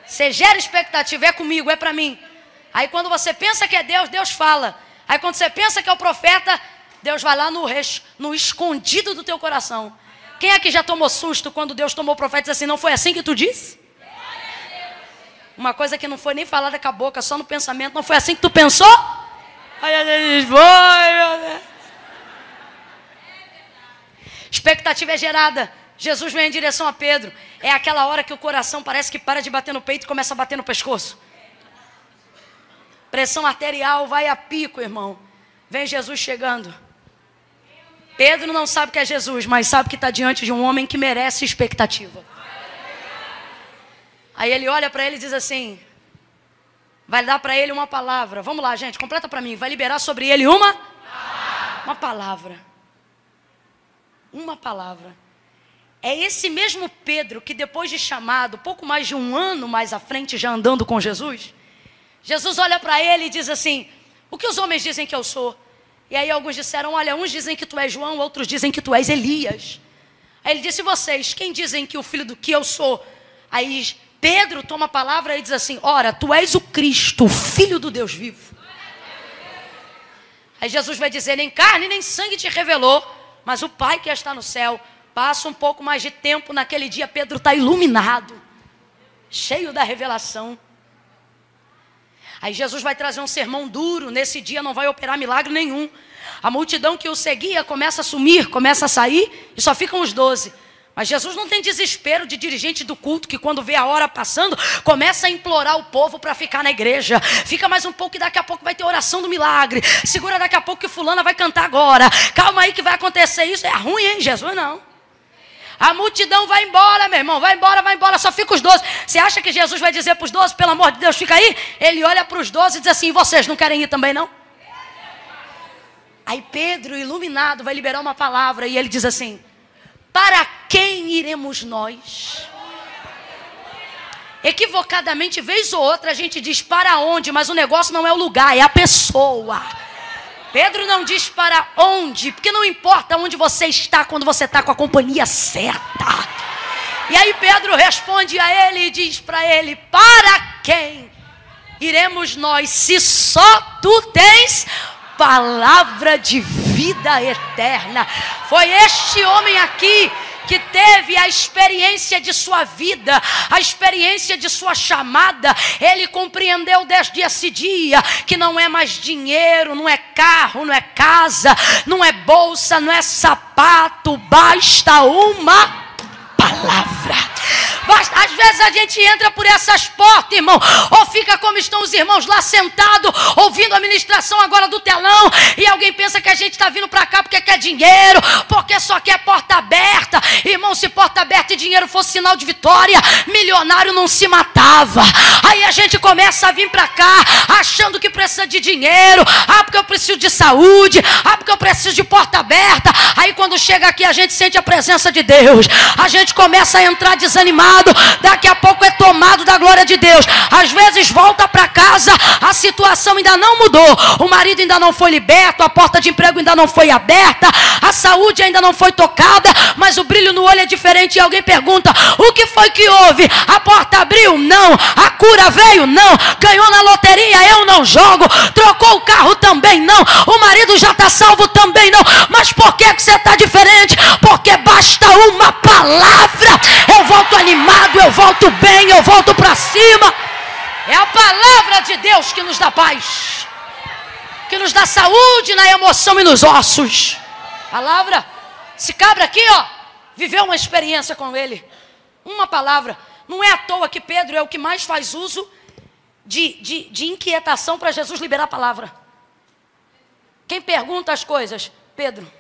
Speaker 1: Você gera expectativa, é comigo, é para mim. Aí quando você pensa que é Deus, Deus fala. Aí quando você pensa que é o profeta, Deus vai lá no, no escondido do teu coração. Quem aqui já tomou susto quando Deus tomou o profeta e disse assim, não foi assim que tu disse? Uma coisa que não foi nem falada com a boca, só no pensamento. Não foi assim que tu pensou? Aí ele diz, foi, meu Deus. Expectativa é gerada. Jesus vem em direção a Pedro. É aquela hora que o coração parece que para de bater no peito e começa a bater no pescoço. Pressão arterial vai a pico, irmão. Vem Jesus chegando. Pedro não sabe que é Jesus, mas sabe que está diante de um homem que merece expectativa. Aí ele olha para ele e diz assim: vai dar para ele uma palavra. Vamos lá, gente, completa para mim. Vai liberar sobre ele uma? Uma palavra. Uma palavra. É esse mesmo Pedro que depois de chamado, pouco mais de um ano mais à frente, já andando com Jesus, Jesus olha para ele e diz assim: O que os homens dizem que eu sou? E aí alguns disseram: Olha, uns dizem que tu és João, outros dizem que tu és Elias. Aí ele disse: Vocês, quem dizem que o filho do que eu sou? Aí Pedro toma a palavra e diz assim: Ora, tu és o Cristo, Filho do Deus vivo. Aí Jesus vai dizer: Nem carne nem sangue te revelou, mas o Pai que está no céu. Passa um pouco mais de tempo, naquele dia Pedro está iluminado, cheio da revelação. Aí Jesus vai trazer um sermão duro, nesse dia não vai operar milagre nenhum. A multidão que o seguia começa a sumir, começa a sair, e só ficam os doze. Mas Jesus não tem desespero de dirigente do culto que, quando vê a hora passando, começa a implorar o povo para ficar na igreja. Fica mais um pouco e daqui a pouco vai ter oração do milagre. Segura daqui a pouco que Fulana vai cantar agora. Calma aí que vai acontecer isso. É ruim, hein? Jesus não. A multidão vai embora, meu irmão. Vai embora, vai embora. Só fica os doze. Você acha que Jesus vai dizer para os doze, pelo amor de Deus, fica aí? Ele olha para os doze e diz assim: vocês não querem ir também, não? Aí Pedro, iluminado, vai liberar uma palavra e ele diz assim. Para quem iremos nós? Equivocadamente, vez ou outra, a gente diz para onde, mas o negócio não é o lugar, é a pessoa. Pedro não diz para onde, porque não importa onde você está quando você está com a companhia certa. E aí Pedro responde a ele e diz para ele: Para quem iremos nós, se só tu tens palavra de vida eterna. Foi este homem aqui que teve a experiência de sua vida, a experiência de sua chamada, ele compreendeu desde esse dia que não é mais dinheiro, não é carro, não é casa, não é bolsa, não é sapato, basta uma palavra. Às vezes a gente entra por essas portas, irmão, ou fica como estão os irmãos lá sentados, ouvindo a ministração agora do telão, e alguém pensa que a gente está vindo para cá porque quer dinheiro, porque só quer porta aberta. Irmão, se porta aberta e dinheiro fosse sinal de vitória, milionário não se matava. Aí a gente começa a vir para cá achando que precisa de dinheiro, ah, porque eu preciso de saúde, ah, porque eu preciso de porta aberta. Aí quando chega aqui a gente sente a presença de Deus, a gente começa a entrar desanimado daqui a pouco é tomado da glória de Deus. Às vezes volta para casa, a situação ainda não mudou, o marido ainda não foi liberto, a porta de emprego ainda não foi aberta, a saúde ainda não foi tocada, mas o brilho no olho é diferente. E alguém pergunta: o que foi que houve? A porta abriu? Não. A cura veio? Não. Ganhou na loteria? Eu não jogo. Trocou o carro? Também não. O marido já está salvo? Também não. Mas por que, que você está diferente? Porque basta uma palavra. Eu volto animado, eu volto bem, eu volto para cima. É a palavra de Deus que nos dá paz, que nos dá saúde na emoção e nos ossos. Palavra, se cabra aqui, ó, viveu uma experiência com ele. Uma palavra. Não é à toa que Pedro é o que mais faz uso de, de, de inquietação para Jesus liberar a palavra. Quem pergunta as coisas? Pedro.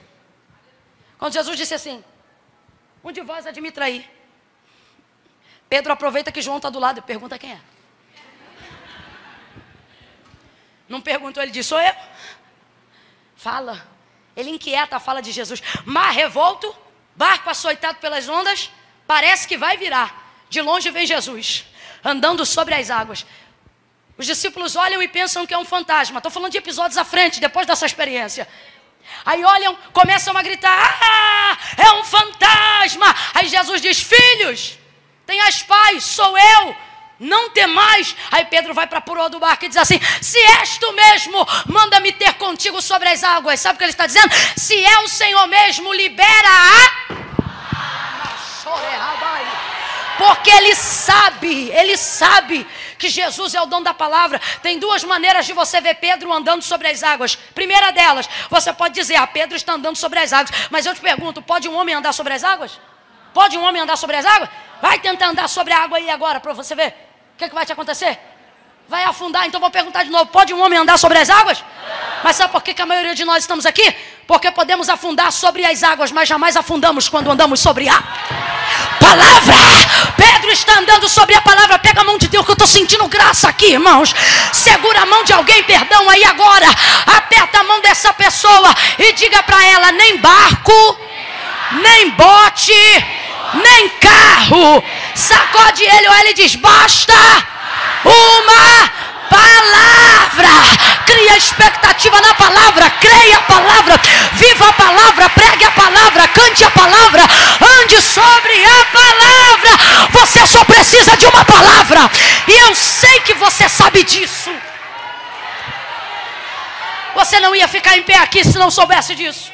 Speaker 1: Quando Jesus disse assim: Um de vós é de me trair. Pedro aproveita que João está do lado e pergunta quem é. Não perguntou, ele disse: Sou eu. Fala. Ele inquieta a fala de Jesus. Mar revolto, barco açoitado pelas ondas, parece que vai virar. De longe vem Jesus, andando sobre as águas. Os discípulos olham e pensam que é um fantasma. Estou falando de episódios à frente, depois dessa experiência. Aí olham, começam a gritar: Ah, é um fantasma! Aí Jesus diz: Filhos, tenhas paz, sou eu. Não temais. Aí Pedro vai para a proa do barco e diz assim: Se és tu mesmo, manda-me ter contigo sobre as águas. Sabe o que ele está dizendo? Se é o Senhor mesmo, libera a. Porque ele sabe, ele sabe que Jesus é o dono da palavra. Tem duas maneiras de você ver Pedro andando sobre as águas. Primeira delas, você pode dizer, ah, Pedro está andando sobre as águas. Mas eu te pergunto, pode um homem andar sobre as águas? Pode um homem andar sobre as águas? Vai tentar andar sobre a água aí agora para você ver. O que, é que vai te acontecer? Vai afundar, então vou perguntar de novo: pode um homem andar sobre as águas? Mas sabe por que, que a maioria de nós estamos aqui? Porque podemos afundar sobre as águas, mas jamais afundamos quando andamos sobre a palavra. Pedro está andando sobre a palavra. Pega a mão de Deus que eu estou sentindo graça aqui, irmãos. Segura a mão de alguém, perdão aí agora. Aperta a mão dessa pessoa e diga para ela: nem barco, nem bote, nem carro. Sacode ele ou ele diz: basta uma palavra. Cria expectativa na palavra, creia a palavra, viva a palavra, pregue a palavra, cante a palavra, ande sobre a palavra. Você só precisa de uma palavra. E eu sei que você sabe disso. Você não ia ficar em pé aqui se não soubesse disso.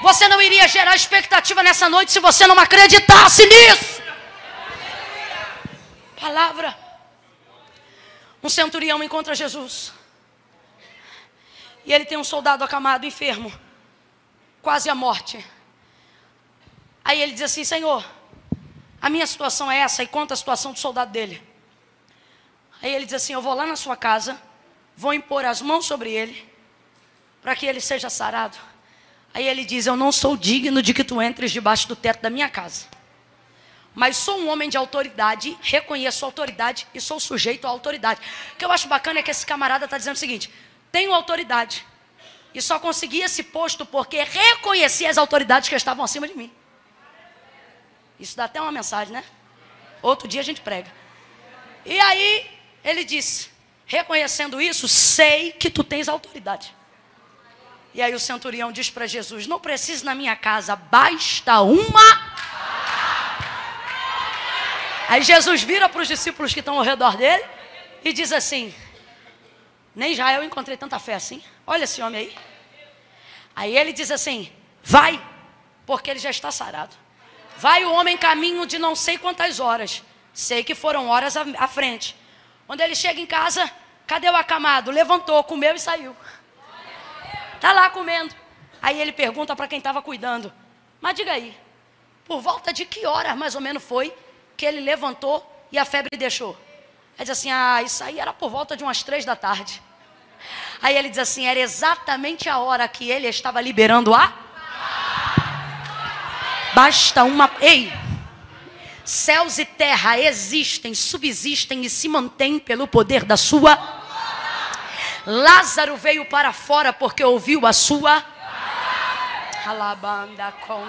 Speaker 1: Você não iria gerar expectativa nessa noite se você não acreditasse nisso. Palavra. Um centurião encontra Jesus. E ele tem um soldado acamado, enfermo, quase à morte. Aí ele diz assim: Senhor, a minha situação é essa, e conta a situação do soldado dele. Aí ele diz assim: Eu vou lá na sua casa, vou impor as mãos sobre ele, para que ele seja sarado. Aí ele diz: Eu não sou digno de que tu entres debaixo do teto da minha casa mas sou um homem de autoridade, reconheço a autoridade e sou sujeito à autoridade. O que eu acho bacana é que esse camarada está dizendo o seguinte: tenho autoridade. E só consegui esse posto porque reconheci as autoridades que estavam acima de mim. Isso dá até uma mensagem, né? Outro dia a gente prega. E aí ele disse: reconhecendo isso, sei que tu tens autoridade. E aí o centurião diz para Jesus: Não precisa na minha casa, basta uma Aí Jesus vira para os discípulos que estão ao redor dele e diz assim: Nem já eu encontrei tanta fé assim. Olha esse homem aí. Aí ele diz assim: Vai, porque ele já está sarado. Vai o homem caminho de não sei quantas horas. Sei que foram horas à frente. Quando ele chega em casa, cadê o acamado? Levantou, comeu e saiu. Está lá comendo. Aí ele pergunta para quem estava cuidando: Mas diga aí, por volta de que horas mais ou menos foi que ele levantou e a febre deixou. Aí diz assim: Ah, isso aí era por volta de umas três da tarde. Aí ele diz assim: Era exatamente a hora que ele estava liberando a. Basta uma. Ei! Céus e terra existem, subsistem e se mantêm pelo poder da sua. Lázaro veio para fora porque ouviu a sua. Alabanda com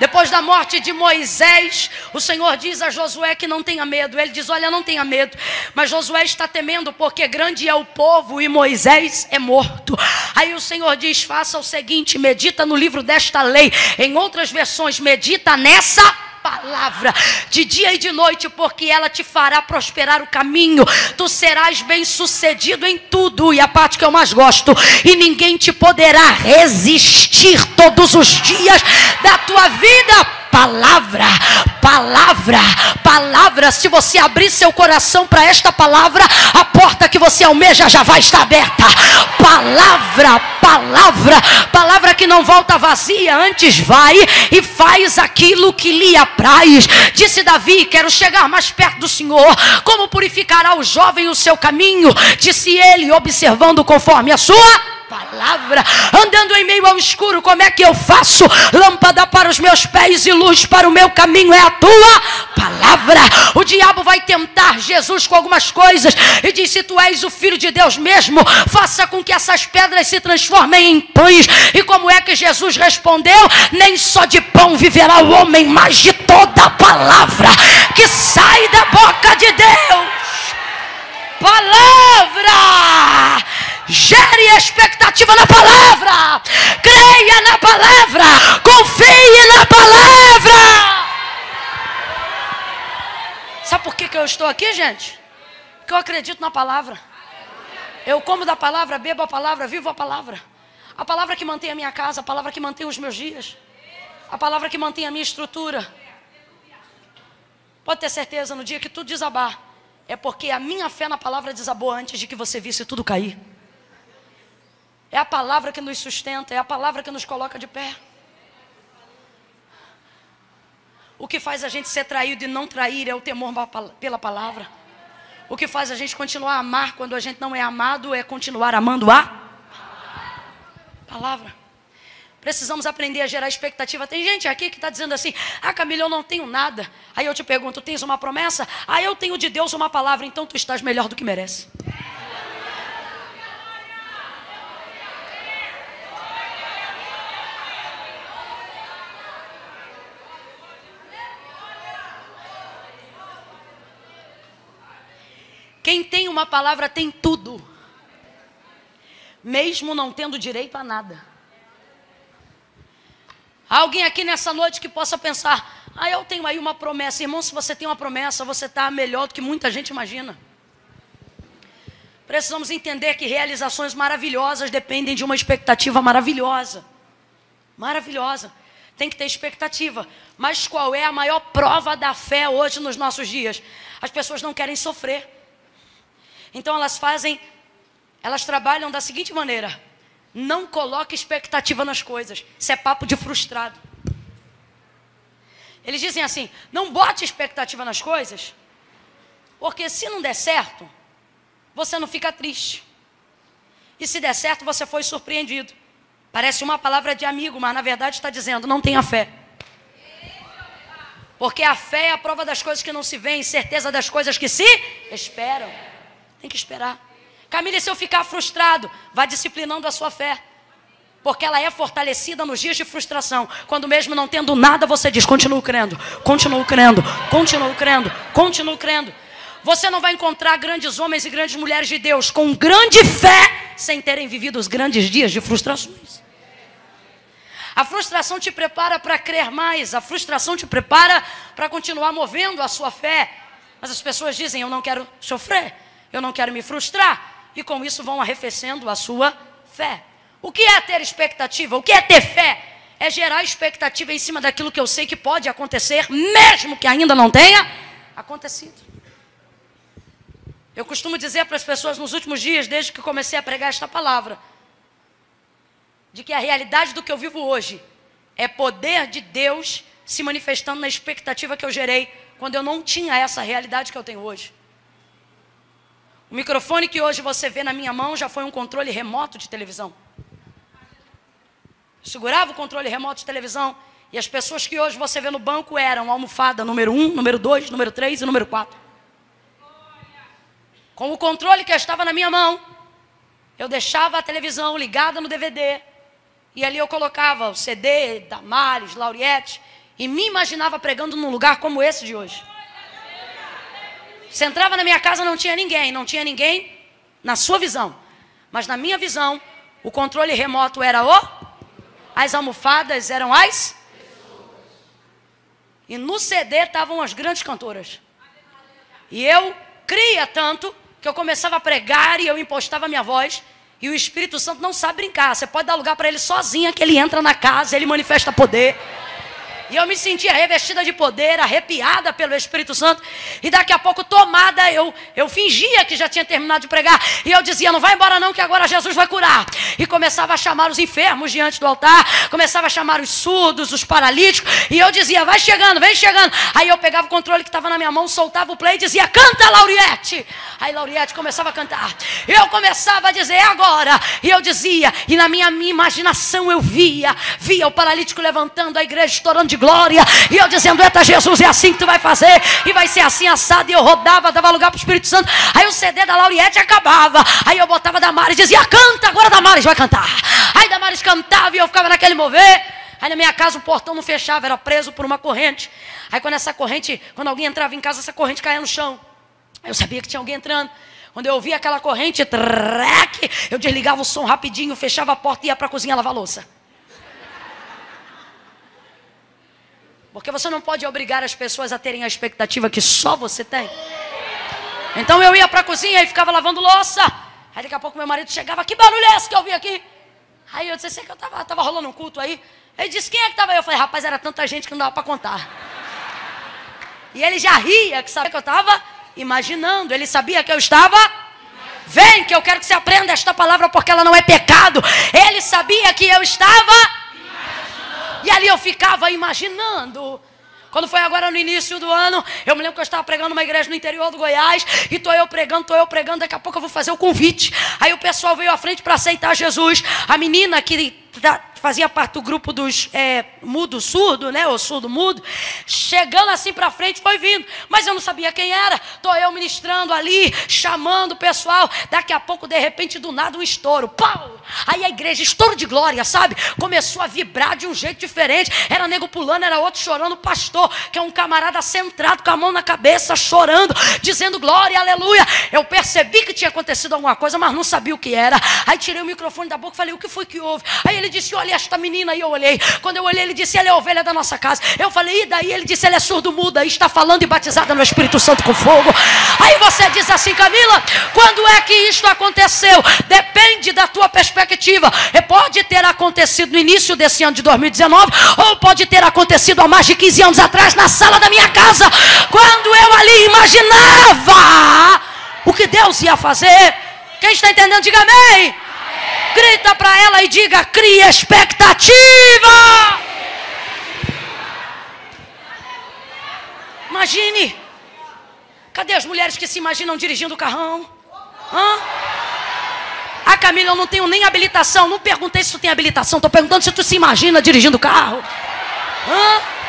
Speaker 1: depois da morte de Moisés, o Senhor diz a Josué que não tenha medo. Ele diz: Olha, não tenha medo. Mas Josué está temendo porque grande é o povo e Moisés é morto. Aí o Senhor diz: Faça o seguinte: medita no livro desta lei. Em outras versões, medita nessa palavra de dia e de noite, porque ela te fará prosperar o caminho. Tu serás bem-sucedido em tudo, e a parte que eu mais gosto, e ninguém te poderá resistir todos os dias da tua vida. Palavra, palavra, palavra. Se você abrir seu coração para esta palavra, a porta que você almeja já vai estar aberta. Palavra, palavra, palavra que não volta vazia, antes vai e faz aquilo que lhe apraz. Disse Davi: Quero chegar mais perto do Senhor. Como purificará o jovem o seu caminho? Disse ele, observando conforme a sua palavra, andando em meio ao escuro, como é que eu faço? Lâmpada para os meus pés e luz para o meu caminho é a tua palavra. O diabo vai tentar Jesus com algumas coisas e diz: Se tu és o filho de Deus mesmo, faça com que essas pedras se transformem em pães. E como é que Jesus respondeu? Nem só de pão viverá o homem, mas de toda a palavra que sai da boca de Deus. Palavra! Gere expectativa na palavra. Creia na palavra. Confie na palavra. Sabe por que, que eu estou aqui, gente? Porque eu acredito na palavra. Eu como da palavra, bebo a palavra, vivo a palavra. A palavra que mantém a minha casa, a palavra que mantém os meus dias. A palavra que mantém a minha estrutura. Pode ter certeza, no dia que tudo desabar, é porque a minha fé na palavra desabou antes de que você visse tudo cair. É a palavra que nos sustenta, é a palavra que nos coloca de pé. O que faz a gente ser traído e não trair é o temor pela palavra. O que faz a gente continuar a amar quando a gente não é amado é continuar amando a palavra. Precisamos aprender a gerar expectativa. Tem gente aqui que está dizendo assim: Ah, Camila, eu não tenho nada. Aí eu te pergunto: Tens uma promessa? Ah, eu tenho de Deus uma palavra. Então tu estás melhor do que merece. Quem tem uma palavra tem tudo, mesmo não tendo direito a nada. Há alguém aqui nessa noite que possa pensar: ah, eu tenho aí uma promessa. Irmão, se você tem uma promessa, você está melhor do que muita gente imagina. Precisamos entender que realizações maravilhosas dependem de uma expectativa maravilhosa. Maravilhosa. Tem que ter expectativa. Mas qual é a maior prova da fé hoje nos nossos dias? As pessoas não querem sofrer. Então elas fazem, elas trabalham da seguinte maneira: não coloque expectativa nas coisas. Isso é papo de frustrado. Eles dizem assim: não bote expectativa nas coisas, porque se não der certo, você não fica triste. E se der certo, você foi surpreendido. Parece uma palavra de amigo, mas na verdade está dizendo: não tenha fé. Porque a fé é a prova das coisas que não se veem, certeza das coisas que se esperam. Tem que esperar. Camila, se eu ficar frustrado, vá disciplinando a sua fé. Porque ela é fortalecida nos dias de frustração. Quando mesmo não tendo nada, você diz: continuo crendo, continuo crendo, continuo crendo, continuo crendo. Você não vai encontrar grandes homens e grandes mulheres de Deus com grande fé sem terem vivido os grandes dias de frustrações. A frustração te prepara para crer mais, a frustração te prepara para continuar movendo a sua fé. Mas as pessoas dizem: Eu não quero sofrer eu não quero me frustrar. E com isso vão arrefecendo a sua fé. O que é ter expectativa? O que é ter fé? É gerar expectativa em cima daquilo que eu sei que pode acontecer, mesmo que ainda não tenha acontecido. Eu costumo dizer para as pessoas nos últimos dias, desde que comecei a pregar esta palavra, de que a realidade do que eu vivo hoje é poder de Deus se manifestando na expectativa que eu gerei quando eu não tinha essa realidade que eu tenho hoje. O microfone que hoje você vê na minha mão já foi um controle remoto de televisão. Eu segurava o controle remoto de televisão e as pessoas que hoje você vê no banco eram almofada número 1, número 2, número 3 e número 4. Com o controle que estava na minha mão, eu deixava a televisão ligada no DVD e ali eu colocava o CD da Maris, Lauriette e me imaginava pregando num lugar como esse de hoje. Você entrava na minha casa, não tinha ninguém, não tinha ninguém na sua visão. Mas na minha visão, o controle remoto era o as almofadas eram as e no CD estavam as grandes cantoras. E eu cria tanto que eu começava a pregar e eu impostava minha voz. E o Espírito Santo não sabe brincar. Você pode dar lugar para ele sozinho, que ele entra na casa, ele manifesta poder. E eu me sentia revestida de poder, arrepiada pelo Espírito Santo. E daqui a pouco, tomada, eu, eu fingia que já tinha terminado de pregar. E eu dizia: Não vai embora, não, que agora Jesus vai curar. E começava a chamar os enfermos diante do altar. Começava a chamar os surdos, os paralíticos. E eu dizia: Vai chegando, vem chegando. Aí eu pegava o controle que estava na minha mão, soltava o play e dizia: Canta, Lauriette. Aí Lauriette começava a cantar. Eu começava a dizer: É agora. E eu dizia, e na minha, minha imaginação eu via, via o paralítico levantando, a igreja estourando de glória. E eu dizendo: Eita, Jesus, é assim que tu vai fazer. E vai ser assim assado. E eu rodava, dava lugar para o Espírito Santo. Aí o CD da Lauriette acabava. Aí eu botava Damares e dizia: Canta, agora Damares vai cantar. Aí Damares cantava e eu ficava naquele mover. Aí na minha casa o portão não fechava, era preso por uma corrente. Aí quando essa corrente, quando alguém entrava em casa, essa corrente caía no chão. Eu sabia que tinha alguém entrando. Quando eu ouvia aquela corrente, trec, eu desligava o som rapidinho, fechava a porta e ia para a cozinha lavar louça. Porque você não pode obrigar as pessoas a terem a expectativa que só você tem. Então eu ia para a cozinha e ficava lavando louça. Aí daqui a pouco meu marido chegava, que barulho é esse que eu vi aqui? Aí eu disse, sei que eu tava, tava rolando um culto aí. Ele disse, quem é que estava aí? Eu falei, rapaz, era tanta gente que não dava para contar. E ele já ria, que sabia que eu estava imaginando. Ele sabia que eu estava Vem, que eu quero que você aprenda esta palavra porque ela não é pecado. Ele sabia que eu estava. E ali eu ficava imaginando. Quando foi agora no início do ano, eu me lembro que eu estava pregando numa igreja no interior do Goiás, e estou eu pregando, estou eu pregando, daqui a pouco eu vou fazer o convite. Aí o pessoal veio à frente para aceitar Jesus. A menina que fazia parte do grupo dos é, mudo surdo, né? Ou surdo mudo, chegando assim para frente, foi vindo. Mas eu não sabia quem era. Tô eu ministrando ali, chamando o pessoal. Daqui a pouco, de repente, do nada, um estouro. Pau! Aí a igreja, estouro de glória, sabe? Começou a vibrar de um jeito diferente. Era nego pulando, era outro chorando. O pastor, que é um camarada centrado, com a mão na cabeça, chorando, dizendo glória, aleluia. Eu percebi que tinha acontecido alguma coisa, mas não sabia o que era. Aí tirei o microfone da boca e falei: o que foi que houve? Aí ele disse: olha esta menina. E eu olhei. Quando eu olhei, ele disse: ela é ovelha da nossa casa. Eu falei: e daí? Ele disse: ela é surdo-muda. Está falando e batizada no Espírito Santo com fogo. Aí você diz assim, Camila: quando é que isto aconteceu? Depende da tua perspectiva. E pode ter acontecido no início desse ano de 2019, ou pode ter acontecido há mais de 15 anos atrás na sala da minha casa, quando eu ali imaginava o que Deus ia fazer. Quem está entendendo, diga amém. Grita para ela e diga: cria expectativa. Imagine. Cadê as mulheres que se imaginam dirigindo o carrão? Hã? Ah, Camila, eu não tenho nem habilitação. Não perguntei se tu tem habilitação. Estou perguntando se tu se imagina dirigindo o carro. Hã?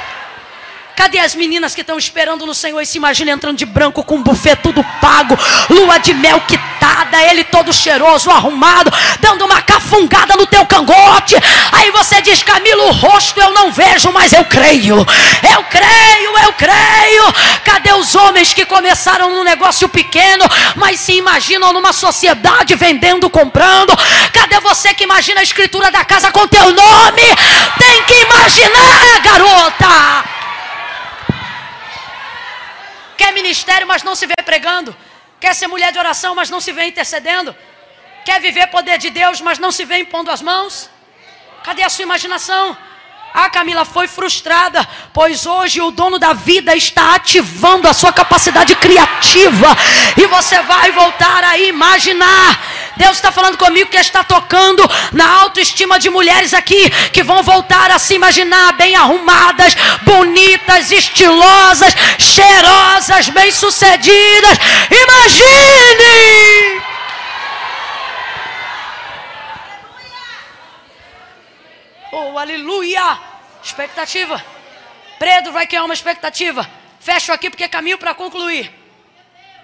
Speaker 1: Cadê as meninas que estão esperando no Senhor e se imaginam entrando de branco com um buffet tudo pago, lua de mel quitada, ele todo cheiroso, arrumado, dando uma cafungada no teu cangote. Aí você diz, Camilo, o rosto eu não vejo, mas eu creio. Eu creio, eu creio. Cadê os homens que começaram num negócio pequeno, mas se imaginam numa sociedade vendendo, comprando? Cadê você que imagina a escritura da casa com teu nome? Tem que imaginar, garota quer ministério, mas não se vê pregando, quer ser mulher de oração, mas não se vê intercedendo, quer viver poder de Deus, mas não se vê impondo as mãos. Cadê a sua imaginação? Ah, Camila, foi frustrada, pois hoje o dono da vida está ativando a sua capacidade criativa e você vai voltar a imaginar. Deus está falando comigo que está tocando na autoestima de mulheres aqui que vão voltar a se imaginar bem arrumadas, bonitas, estilosas, cheirosas, bem-sucedidas. Imagine! Oh, aleluia! Expectativa. Pedro vai criar uma expectativa. Fecho aqui porque é caminho para concluir.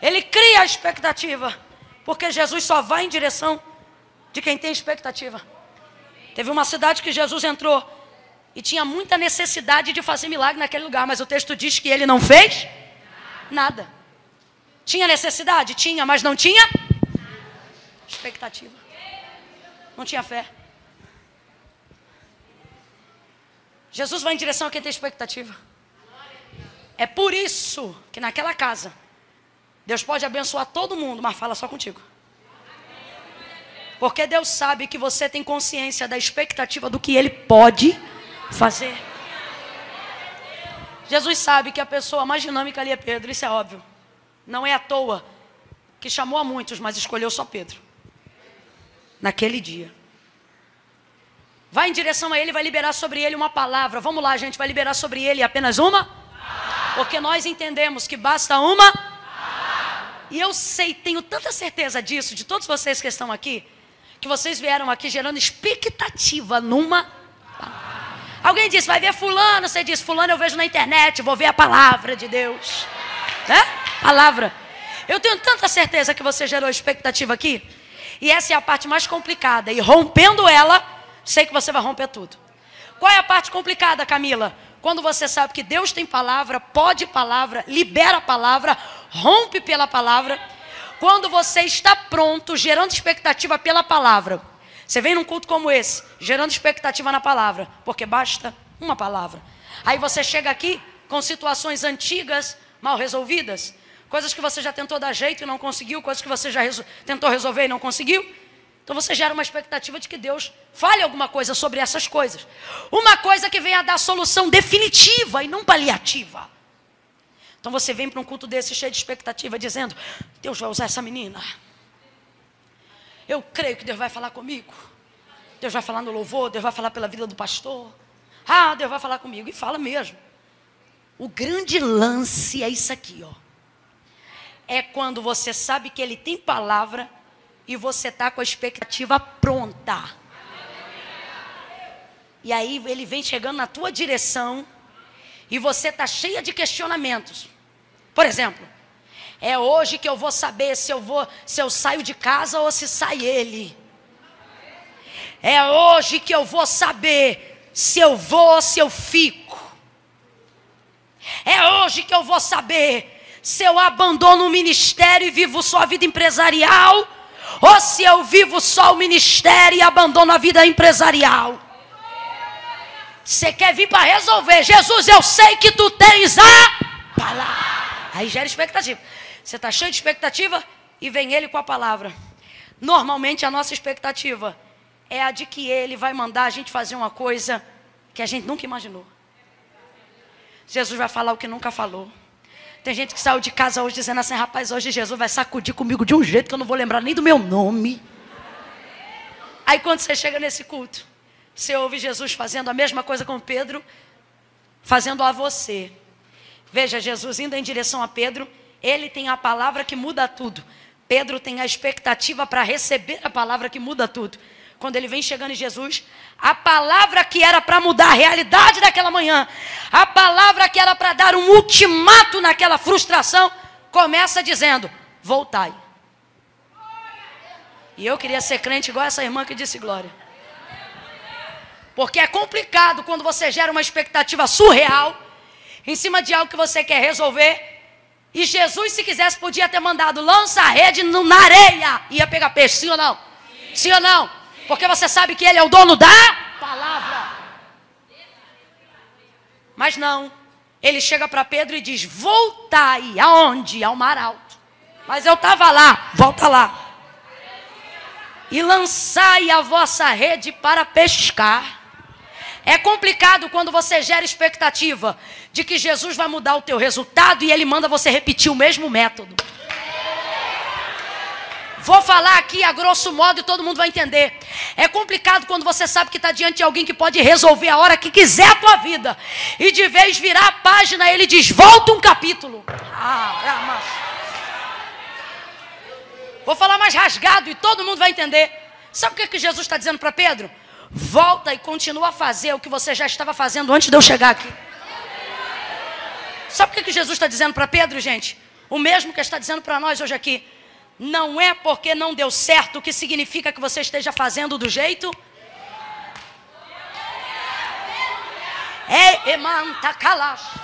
Speaker 1: Ele cria a expectativa. Porque Jesus só vai em direção de quem tem expectativa. Teve uma cidade que Jesus entrou e tinha muita necessidade de fazer milagre naquele lugar, mas o texto diz que ele não fez nada. Tinha necessidade? Tinha, mas não tinha expectativa. Não tinha fé. Jesus vai em direção a quem tem expectativa. É por isso que naquela casa Deus pode abençoar todo mundo, mas fala só contigo. Porque Deus sabe que você tem consciência da expectativa do que Ele pode fazer. Jesus sabe que a pessoa mais dinâmica ali é Pedro, isso é óbvio. Não é à toa que chamou a muitos, mas escolheu só Pedro. Naquele dia. Vai em direção a ele, vai liberar sobre ele uma palavra. Vamos lá, gente, vai liberar sobre ele apenas uma? Porque nós entendemos que basta uma. E eu sei, tenho tanta certeza disso, de todos vocês que estão aqui, que vocês vieram aqui gerando expectativa numa. Alguém disse, vai ver fulano, você diz, fulano eu vejo na internet, vou ver a palavra de Deus. Né? Palavra. Eu tenho tanta certeza que você gerou expectativa aqui. E essa é a parte mais complicada. E rompendo ela, sei que você vai romper tudo. Qual é a parte complicada, Camila? Quando você sabe que Deus tem palavra, pode palavra, libera a palavra, rompe pela palavra. Quando você está pronto, gerando expectativa pela palavra. Você vem num culto como esse, gerando expectativa na palavra, porque basta uma palavra. Aí você chega aqui com situações antigas, mal resolvidas, coisas que você já tentou dar jeito e não conseguiu, coisas que você já resol tentou resolver e não conseguiu. Então você gera uma expectativa de que Deus fale alguma coisa sobre essas coisas. Uma coisa que venha dar solução definitiva e não paliativa. Então você vem para um culto desse cheio de expectativa, dizendo: Deus vai usar essa menina. Eu creio que Deus vai falar comigo. Deus vai falar no louvor, Deus vai falar pela vida do pastor. Ah, Deus vai falar comigo. E fala mesmo. O grande lance é isso aqui, ó. É quando você sabe que ele tem palavra e você está com a expectativa pronta. E aí ele vem chegando na tua direção e você está cheia de questionamentos. Por exemplo, é hoje que eu vou saber se eu vou, se eu saio de casa ou se sai ele. É hoje que eu vou saber se eu vou ou se eu fico. É hoje que eu vou saber se eu abandono o ministério e vivo só a vida empresarial ou se eu vivo só o ministério e abandono a vida empresarial. Você quer vir para resolver? Jesus, eu sei que tu tens a palavra. Aí gera expectativa. Você está cheio de expectativa e vem ele com a palavra. Normalmente a nossa expectativa é a de que ele vai mandar a gente fazer uma coisa que a gente nunca imaginou. Jesus vai falar o que nunca falou. Tem gente que saiu de casa hoje dizendo assim: rapaz, hoje Jesus vai sacudir comigo de um jeito que eu não vou lembrar nem do meu nome. Aí quando você chega nesse culto, você ouve Jesus fazendo a mesma coisa com Pedro, fazendo a você. Veja, Jesus indo em direção a Pedro, ele tem a palavra que muda tudo. Pedro tem a expectativa para receber a palavra que muda tudo. Quando ele vem chegando em Jesus, a palavra que era para mudar a realidade daquela manhã, a palavra que era para dar um ultimato naquela frustração, começa dizendo: Voltai. E eu queria ser crente igual essa irmã que disse glória. Porque é complicado quando você gera uma expectativa surreal em cima de algo que você quer resolver. E Jesus, se quisesse, podia ter mandado lança a rede na areia. Ia pegar peixe, sim ou não? Sim, sim ou não? Porque você sabe que Ele é o dono da palavra. Mas não. Ele chega para Pedro e diz: Voltai. Aonde? Ao mar alto. Mas eu estava lá. Volta lá. E lançai a vossa rede para pescar. É complicado quando você gera expectativa de que Jesus vai mudar o teu resultado e ele manda você repetir o mesmo método. Vou falar aqui a grosso modo e todo mundo vai entender. É complicado quando você sabe que está diante de alguém que pode resolver a hora que quiser a tua vida. E de vez virar a página, ele diz: volta um capítulo. Ah, Vou falar mais rasgado e todo mundo vai entender. Sabe o que, que Jesus está dizendo para Pedro? Volta e continua a fazer o que você já estava fazendo antes de eu chegar aqui. Sabe o que, Jesus está dizendo para Pedro, gente? O mesmo que está dizendo para nós hoje aqui. Não é porque não deu certo que significa que você esteja fazendo do jeito. É emanta calash.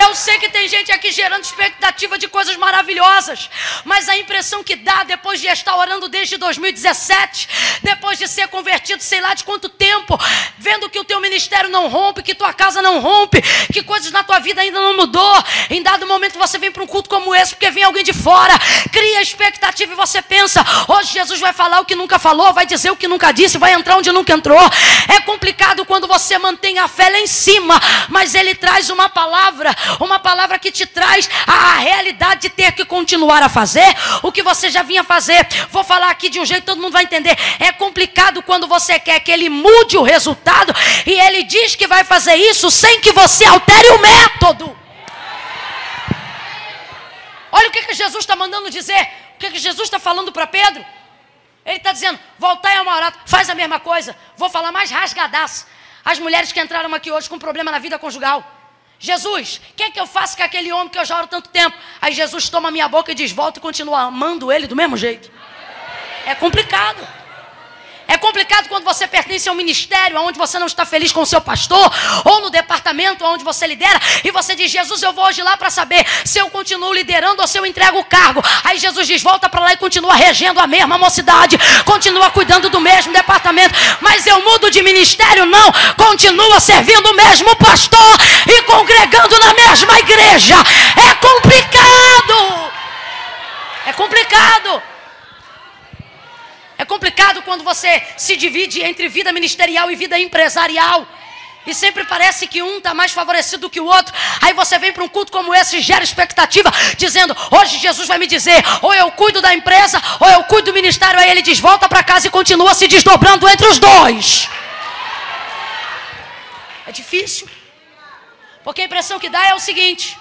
Speaker 1: Eu sei que tem gente aqui gerando expectativa de coisas maravilhosas, mas a impressão que dá depois de estar orando desde 2017, depois de ser convertido, sei lá de quanto tempo, vendo que o teu ministério não rompe, que tua casa não rompe, que coisas na tua vida ainda não mudou. Em dado momento você vem para um culto como esse porque vem alguém de fora, cria expectativa e você pensa: hoje Jesus vai falar o que nunca falou, vai dizer o que nunca disse, vai entrar onde nunca entrou. É complicado quando você mantém a fé lá em cima, mas ele traz uma palavra, uma palavra que te traz a realidade de ter que continuar a fazer o que você já vinha fazer. Vou falar aqui de um jeito que todo mundo vai entender. É complicado quando você quer que ele mude o resultado e ele diz que vai fazer isso sem que você altere o método. Olha o que, que Jesus está mandando dizer. O que, que Jesus está falando para Pedro. Ele está dizendo: voltar a uma faz a mesma coisa. Vou falar mais rasgadaço. As mulheres que entraram aqui hoje com problema na vida conjugal. Jesus, o que é que eu faço com aquele homem que eu já oro tanto tempo? Aí Jesus toma minha boca e diz: volta e continua amando ele do mesmo jeito. É complicado. É complicado quando você pertence a um ministério onde você não está feliz com o seu pastor, ou no departamento onde você lidera, e você diz: Jesus, eu vou hoje lá para saber se eu continuo liderando ou se eu entrego o cargo. Aí Jesus diz: volta para lá e continua regendo a mesma mocidade, continua cuidando do mesmo departamento, mas eu mudo de ministério, não, continua servindo o mesmo pastor e congregando na mesma igreja. É complicado. É complicado. Complicado quando você se divide entre vida ministerial e vida empresarial. E sempre parece que um está mais favorecido do que o outro. Aí você vem para um culto como esse e gera expectativa, dizendo: Hoje Jesus vai me dizer, ou eu cuido da empresa, ou eu cuido do ministério. Aí ele diz: Volta para casa e continua se desdobrando entre os dois. É difícil. Porque a impressão que dá é o seguinte: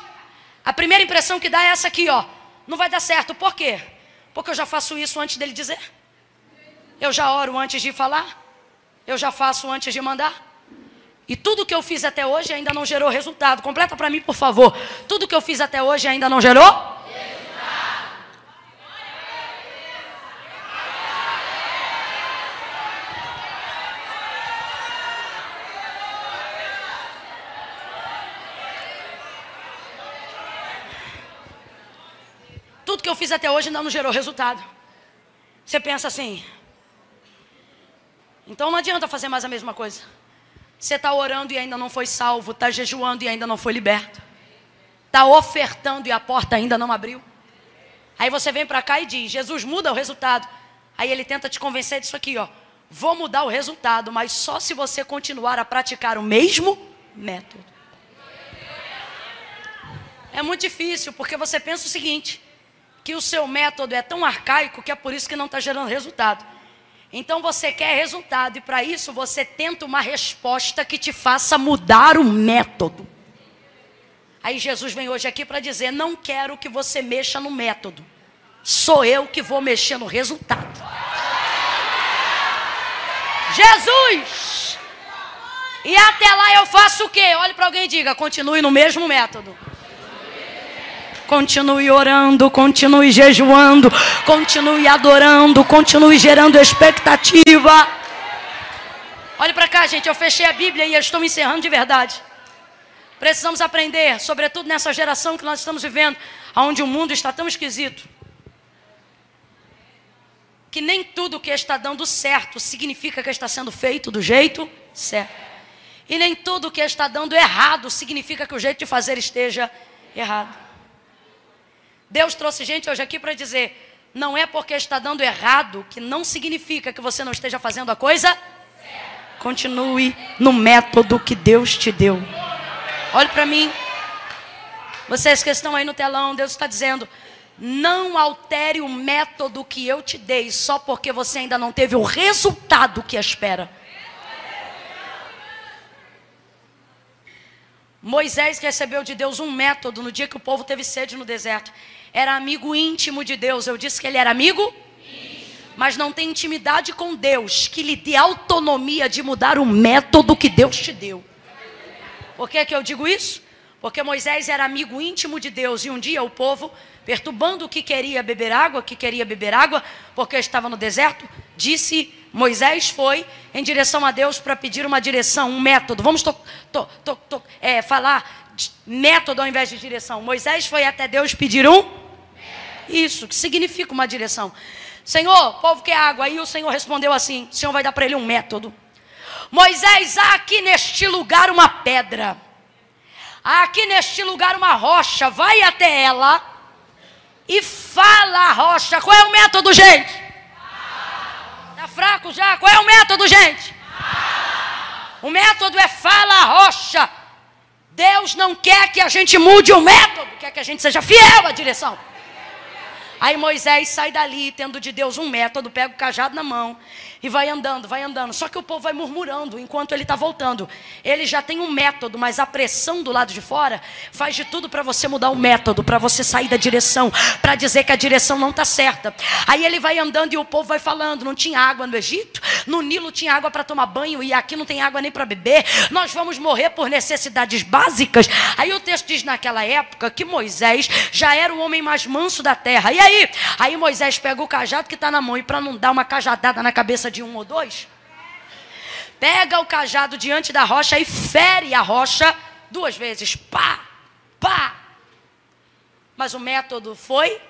Speaker 1: a primeira impressão que dá é essa aqui, ó. Não vai dar certo. Por quê? Porque eu já faço isso antes dele dizer. Eu já oro antes de falar. Eu já faço antes de mandar. E tudo que eu fiz até hoje ainda não gerou resultado. Completa para mim, por favor. Tudo que eu fiz até hoje ainda não gerou? Tudo que eu fiz até hoje ainda não gerou resultado. Você pensa assim, então não adianta fazer mais a mesma coisa. Você está orando e ainda não foi salvo, está jejuando e ainda não foi liberto, está ofertando e a porta ainda não abriu. Aí você vem para cá e diz: Jesus muda o resultado. Aí ele tenta te convencer disso aqui, ó. Vou mudar o resultado, mas só se você continuar a praticar o mesmo método. É muito difícil, porque você pensa o seguinte: que o seu método é tão arcaico que é por isso que não está gerando resultado. Então você quer resultado e para isso você tenta uma resposta que te faça mudar o método. Aí Jesus vem hoje aqui para dizer: não quero que você mexa no método, sou eu que vou mexer no resultado. Jesus! E até lá eu faço o quê? Olhe para alguém e diga: continue no mesmo método. Continue orando, continue jejuando, continue adorando, continue gerando expectativa. Olhe para cá, gente, eu fechei a Bíblia e eu estou encerrando de verdade. Precisamos aprender, sobretudo nessa geração que nós estamos vivendo, onde o mundo está tão esquisito, que nem tudo que está dando certo significa que está sendo feito do jeito certo. E nem tudo que está dando errado significa que o jeito de fazer esteja errado. Deus trouxe gente hoje aqui para dizer: não é porque está dando errado que não significa que você não esteja fazendo a coisa. Continue no método que Deus te deu. Olhe para mim. Vocês que estão aí no telão, Deus está dizendo: não altere o método que eu te dei só porque você ainda não teve o resultado que espera. Moisés recebeu de Deus um método no dia que o povo teve sede no deserto era amigo íntimo de Deus. Eu disse que ele era amigo, mas não tem intimidade com Deus que lhe dê autonomia de mudar o método que Deus te deu. Por que, que eu digo isso? Porque Moisés era amigo íntimo de Deus e um dia o povo, perturbando o que queria beber água, que queria beber água, porque estava no deserto, disse Moisés foi em direção a Deus para pedir uma direção, um método. Vamos to, to, to, é, falar método ao invés de direção. Moisés foi até Deus pedir um isso, que significa uma direção. Senhor, povo quer água. Aí o Senhor respondeu assim: o Senhor vai dar para ele um método. Moisés, há aqui neste lugar uma pedra. Há aqui neste lugar uma rocha. Vai até ela e fala a rocha. Qual é o método, gente? Está fraco já? Qual é o método, gente? O método é fala a rocha. Deus não quer que a gente mude o método, quer que a gente seja fiel à direção. Aí Moisés sai dali, tendo de Deus um método, pega o cajado na mão e vai andando, vai andando. Só que o povo vai murmurando enquanto ele está voltando. Ele já tem um método, mas a pressão do lado de fora faz de tudo para você mudar o método, para você sair da direção, para dizer que a direção não está certa. Aí ele vai andando e o povo vai falando: não tinha água no Egito, no Nilo tinha água para tomar banho e aqui não tem água nem para beber. Nós vamos morrer por necessidades básicas. Aí o texto diz naquela época que Moisés já era o homem mais manso da terra. E aí? Aí Moisés pega o cajado que está na mão e para não dar uma cajadada na cabeça de um ou dois? Pega o cajado diante da rocha e fere a rocha duas vezes. Pá, pá. Mas o método foi?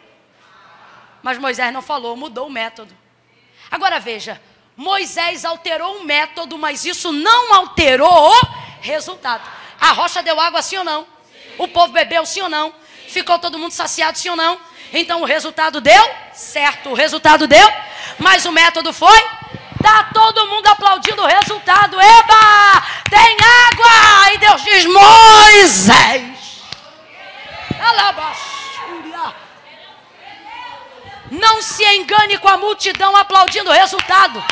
Speaker 1: Mas Moisés não falou, mudou o método. Agora veja, Moisés alterou o método, mas isso não alterou o resultado. A rocha deu água sim ou não? Sim. O povo bebeu sim ou não? Sim. Ficou todo mundo saciado sim ou não? Então o resultado deu certo. O resultado deu, mas o método foi Tá todo mundo aplaudindo o resultado. Eba! Tem água! E Deus diz: Moisés. Não se engane com a multidão aplaudindo o resultado.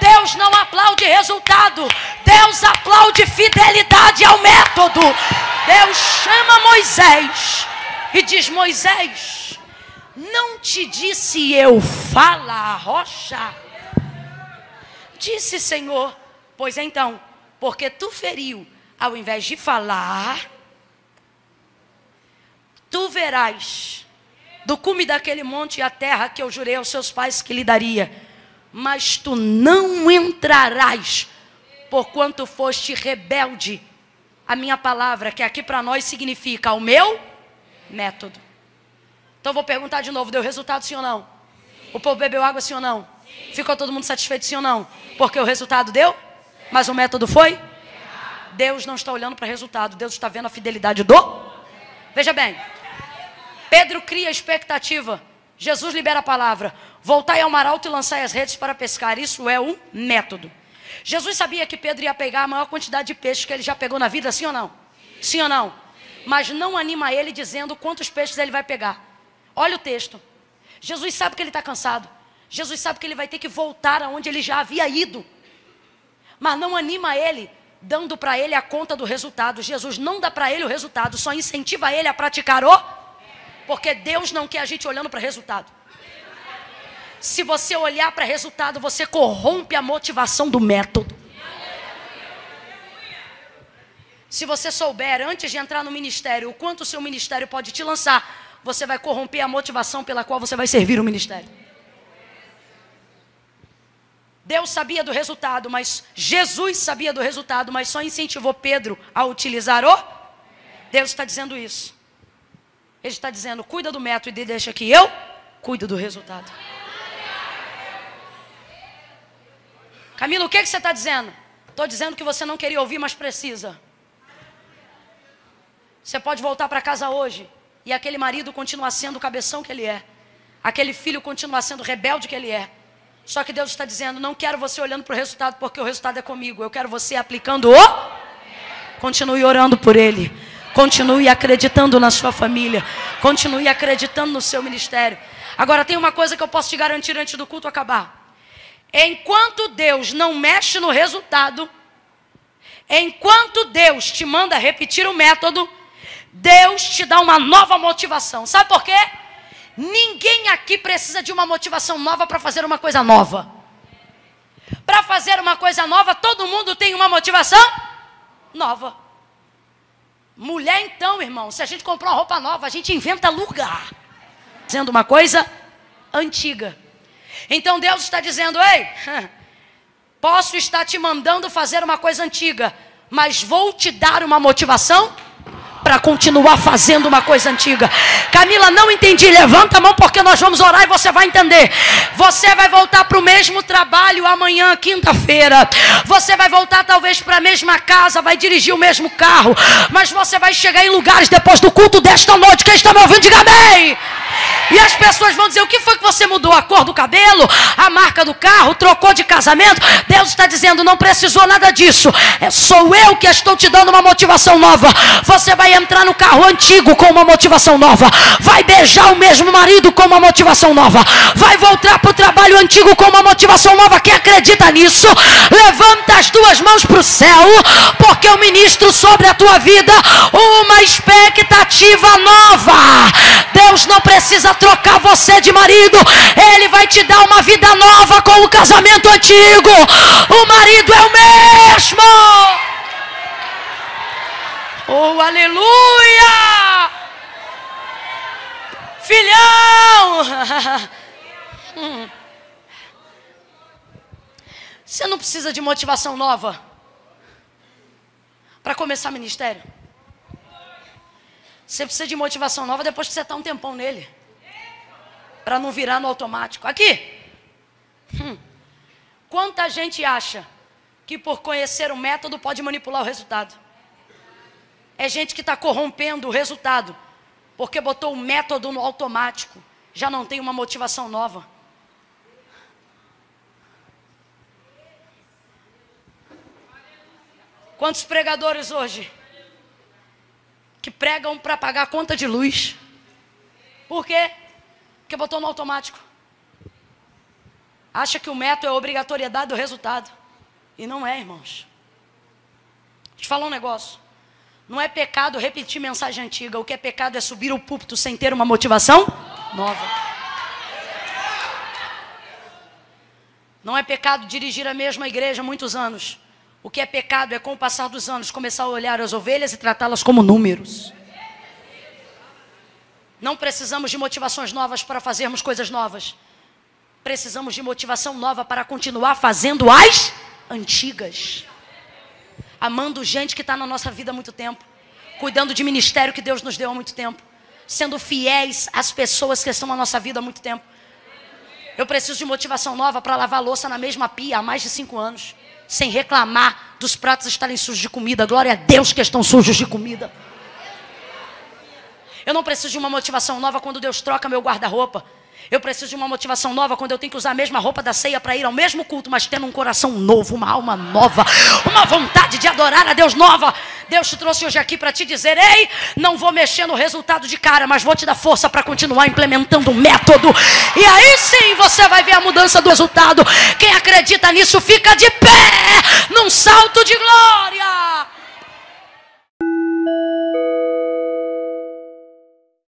Speaker 1: Deus não aplaude resultado. Deus aplaude fidelidade ao método. Deus chama Moisés e diz: Moisés, não te disse eu, fala a rocha? Disse, Senhor, pois então, porque tu feriu, ao invés de falar, tu verás do cume daquele monte a terra que eu jurei aos seus pais que lhe daria, mas tu não entrarás, porquanto foste rebelde a minha palavra, que aqui para nós significa o meu método. Então vou perguntar de novo: deu resultado sim ou não? O povo bebeu água sim ou não? Ficou todo mundo satisfeito sim ou não? Porque o resultado deu, mas o método foi? Deus não está olhando para o resultado, Deus está vendo a fidelidade do. Veja bem, Pedro cria expectativa, Jesus libera a palavra: voltai ao mar alto e lançai as redes para pescar. Isso é um método. Jesus sabia que Pedro ia pegar a maior quantidade de peixes que ele já pegou na vida, sim ou não? Sim ou não? Mas não anima ele dizendo quantos peixes ele vai pegar. Olha o texto. Jesus sabe que ele está cansado. Jesus sabe que ele vai ter que voltar aonde ele já havia ido. Mas não anima ele, dando para ele a conta do resultado. Jesus não dá para ele o resultado, só incentiva ele a praticar o. Porque Deus não quer a gente olhando para resultado. Se você olhar para resultado, você corrompe a motivação do método. Se você souber antes de entrar no ministério o quanto o seu ministério pode te lançar, você vai corromper a motivação pela qual você vai servir o ministério. Deus sabia do resultado, mas Jesus sabia do resultado, mas só incentivou Pedro a utilizar o. Deus está dizendo isso. Ele está dizendo: cuida do método e deixa que eu cuido do resultado. Camilo, o que, que você está dizendo? Estou dizendo que você não queria ouvir, mas precisa. Você pode voltar para casa hoje e aquele marido continuar sendo o cabeção que ele é, aquele filho continuar sendo rebelde que ele é só que Deus está dizendo: não quero você olhando para o resultado, porque o resultado é comigo. Eu quero você aplicando o. Continue orando por ele. Continue acreditando na sua família. Continue acreditando no seu ministério. Agora, tem uma coisa que eu posso te garantir antes do culto acabar. Enquanto Deus não mexe no resultado, enquanto Deus te manda repetir o método, Deus te dá uma nova motivação. Sabe por quê? Ninguém aqui precisa de uma motivação nova para fazer uma coisa nova. Para fazer uma coisa nova, todo mundo tem uma motivação nova. Mulher, então, irmão, se a gente comprar uma roupa nova, a gente inventa lugar. Fazendo uma coisa antiga. Então Deus está dizendo: ei, posso estar te mandando fazer uma coisa antiga, mas vou te dar uma motivação para continuar fazendo uma coisa antiga. Camila, não entendi. Levanta a mão porque nós vamos orar e você vai entender. Você vai voltar para o mesmo trabalho amanhã, quinta-feira. Você vai voltar talvez para a mesma casa, vai dirigir o mesmo carro, mas você vai chegar em lugares depois do culto desta noite. Quem está me ouvindo, diga amém. E as pessoas vão dizer: o que foi que você mudou? A cor do cabelo, a marca do carro, trocou de casamento? Deus está dizendo: não precisou nada disso. É, sou eu que estou te dando uma motivação nova. Você vai entrar no carro antigo com uma motivação nova. Vai beijar o mesmo marido com uma motivação nova. Vai voltar para o trabalho antigo com uma motivação nova. Quem acredita nisso? Levanta as duas mãos para o céu, porque eu ministro sobre a tua vida uma expectativa nova. Deus não precisa trocar você de marido, Ele vai te dar uma vida nova com o casamento antigo. O marido é o mesmo. Oh, aleluia! Filhão! Você não precisa de motivação nova para começar ministério. Você precisa de motivação nova depois que você está um tempão nele. Para não virar no automático. Aqui. Hum. Quanta gente acha que por conhecer o método pode manipular o resultado? É gente que está corrompendo o resultado. Porque botou o método no automático. Já não tem uma motivação nova. Quantos pregadores hoje que pregam para pagar a conta de luz. Por quê? Porque botou no automático. Acha que o método é a obrigatoriedade do resultado. E não é, irmãos. Deixa eu te falar um negócio. Não é pecado repetir mensagem antiga. O que é pecado é subir o púlpito sem ter uma motivação nova. Não é pecado dirigir a mesma igreja há muitos anos. O que é pecado é, com o passar dos anos, começar a olhar as ovelhas e tratá-las como números. Não precisamos de motivações novas para fazermos coisas novas. Precisamos de motivação nova para continuar fazendo as antigas. Amando gente que está na nossa vida há muito tempo. Cuidando de ministério que Deus nos deu há muito tempo. Sendo fiéis às pessoas que estão na nossa vida há muito tempo. Eu preciso de motivação nova para lavar louça na mesma pia há mais de cinco anos sem reclamar dos pratos estarem sujos de comida. Glória a Deus que estão sujos de comida. Eu não preciso de uma motivação nova quando Deus troca meu guarda-roupa. Eu preciso de uma motivação nova quando eu tenho que usar a mesma roupa da ceia para ir ao mesmo culto, mas tendo um coração novo, uma alma nova, uma vontade de adorar a Deus nova. Deus te trouxe hoje aqui para te dizer: ei, não vou mexer no resultado de cara, mas vou te dar força para continuar implementando o método. E aí sim você vai ver a mudança do resultado. Quem acredita nisso fica de pé num salto de glória.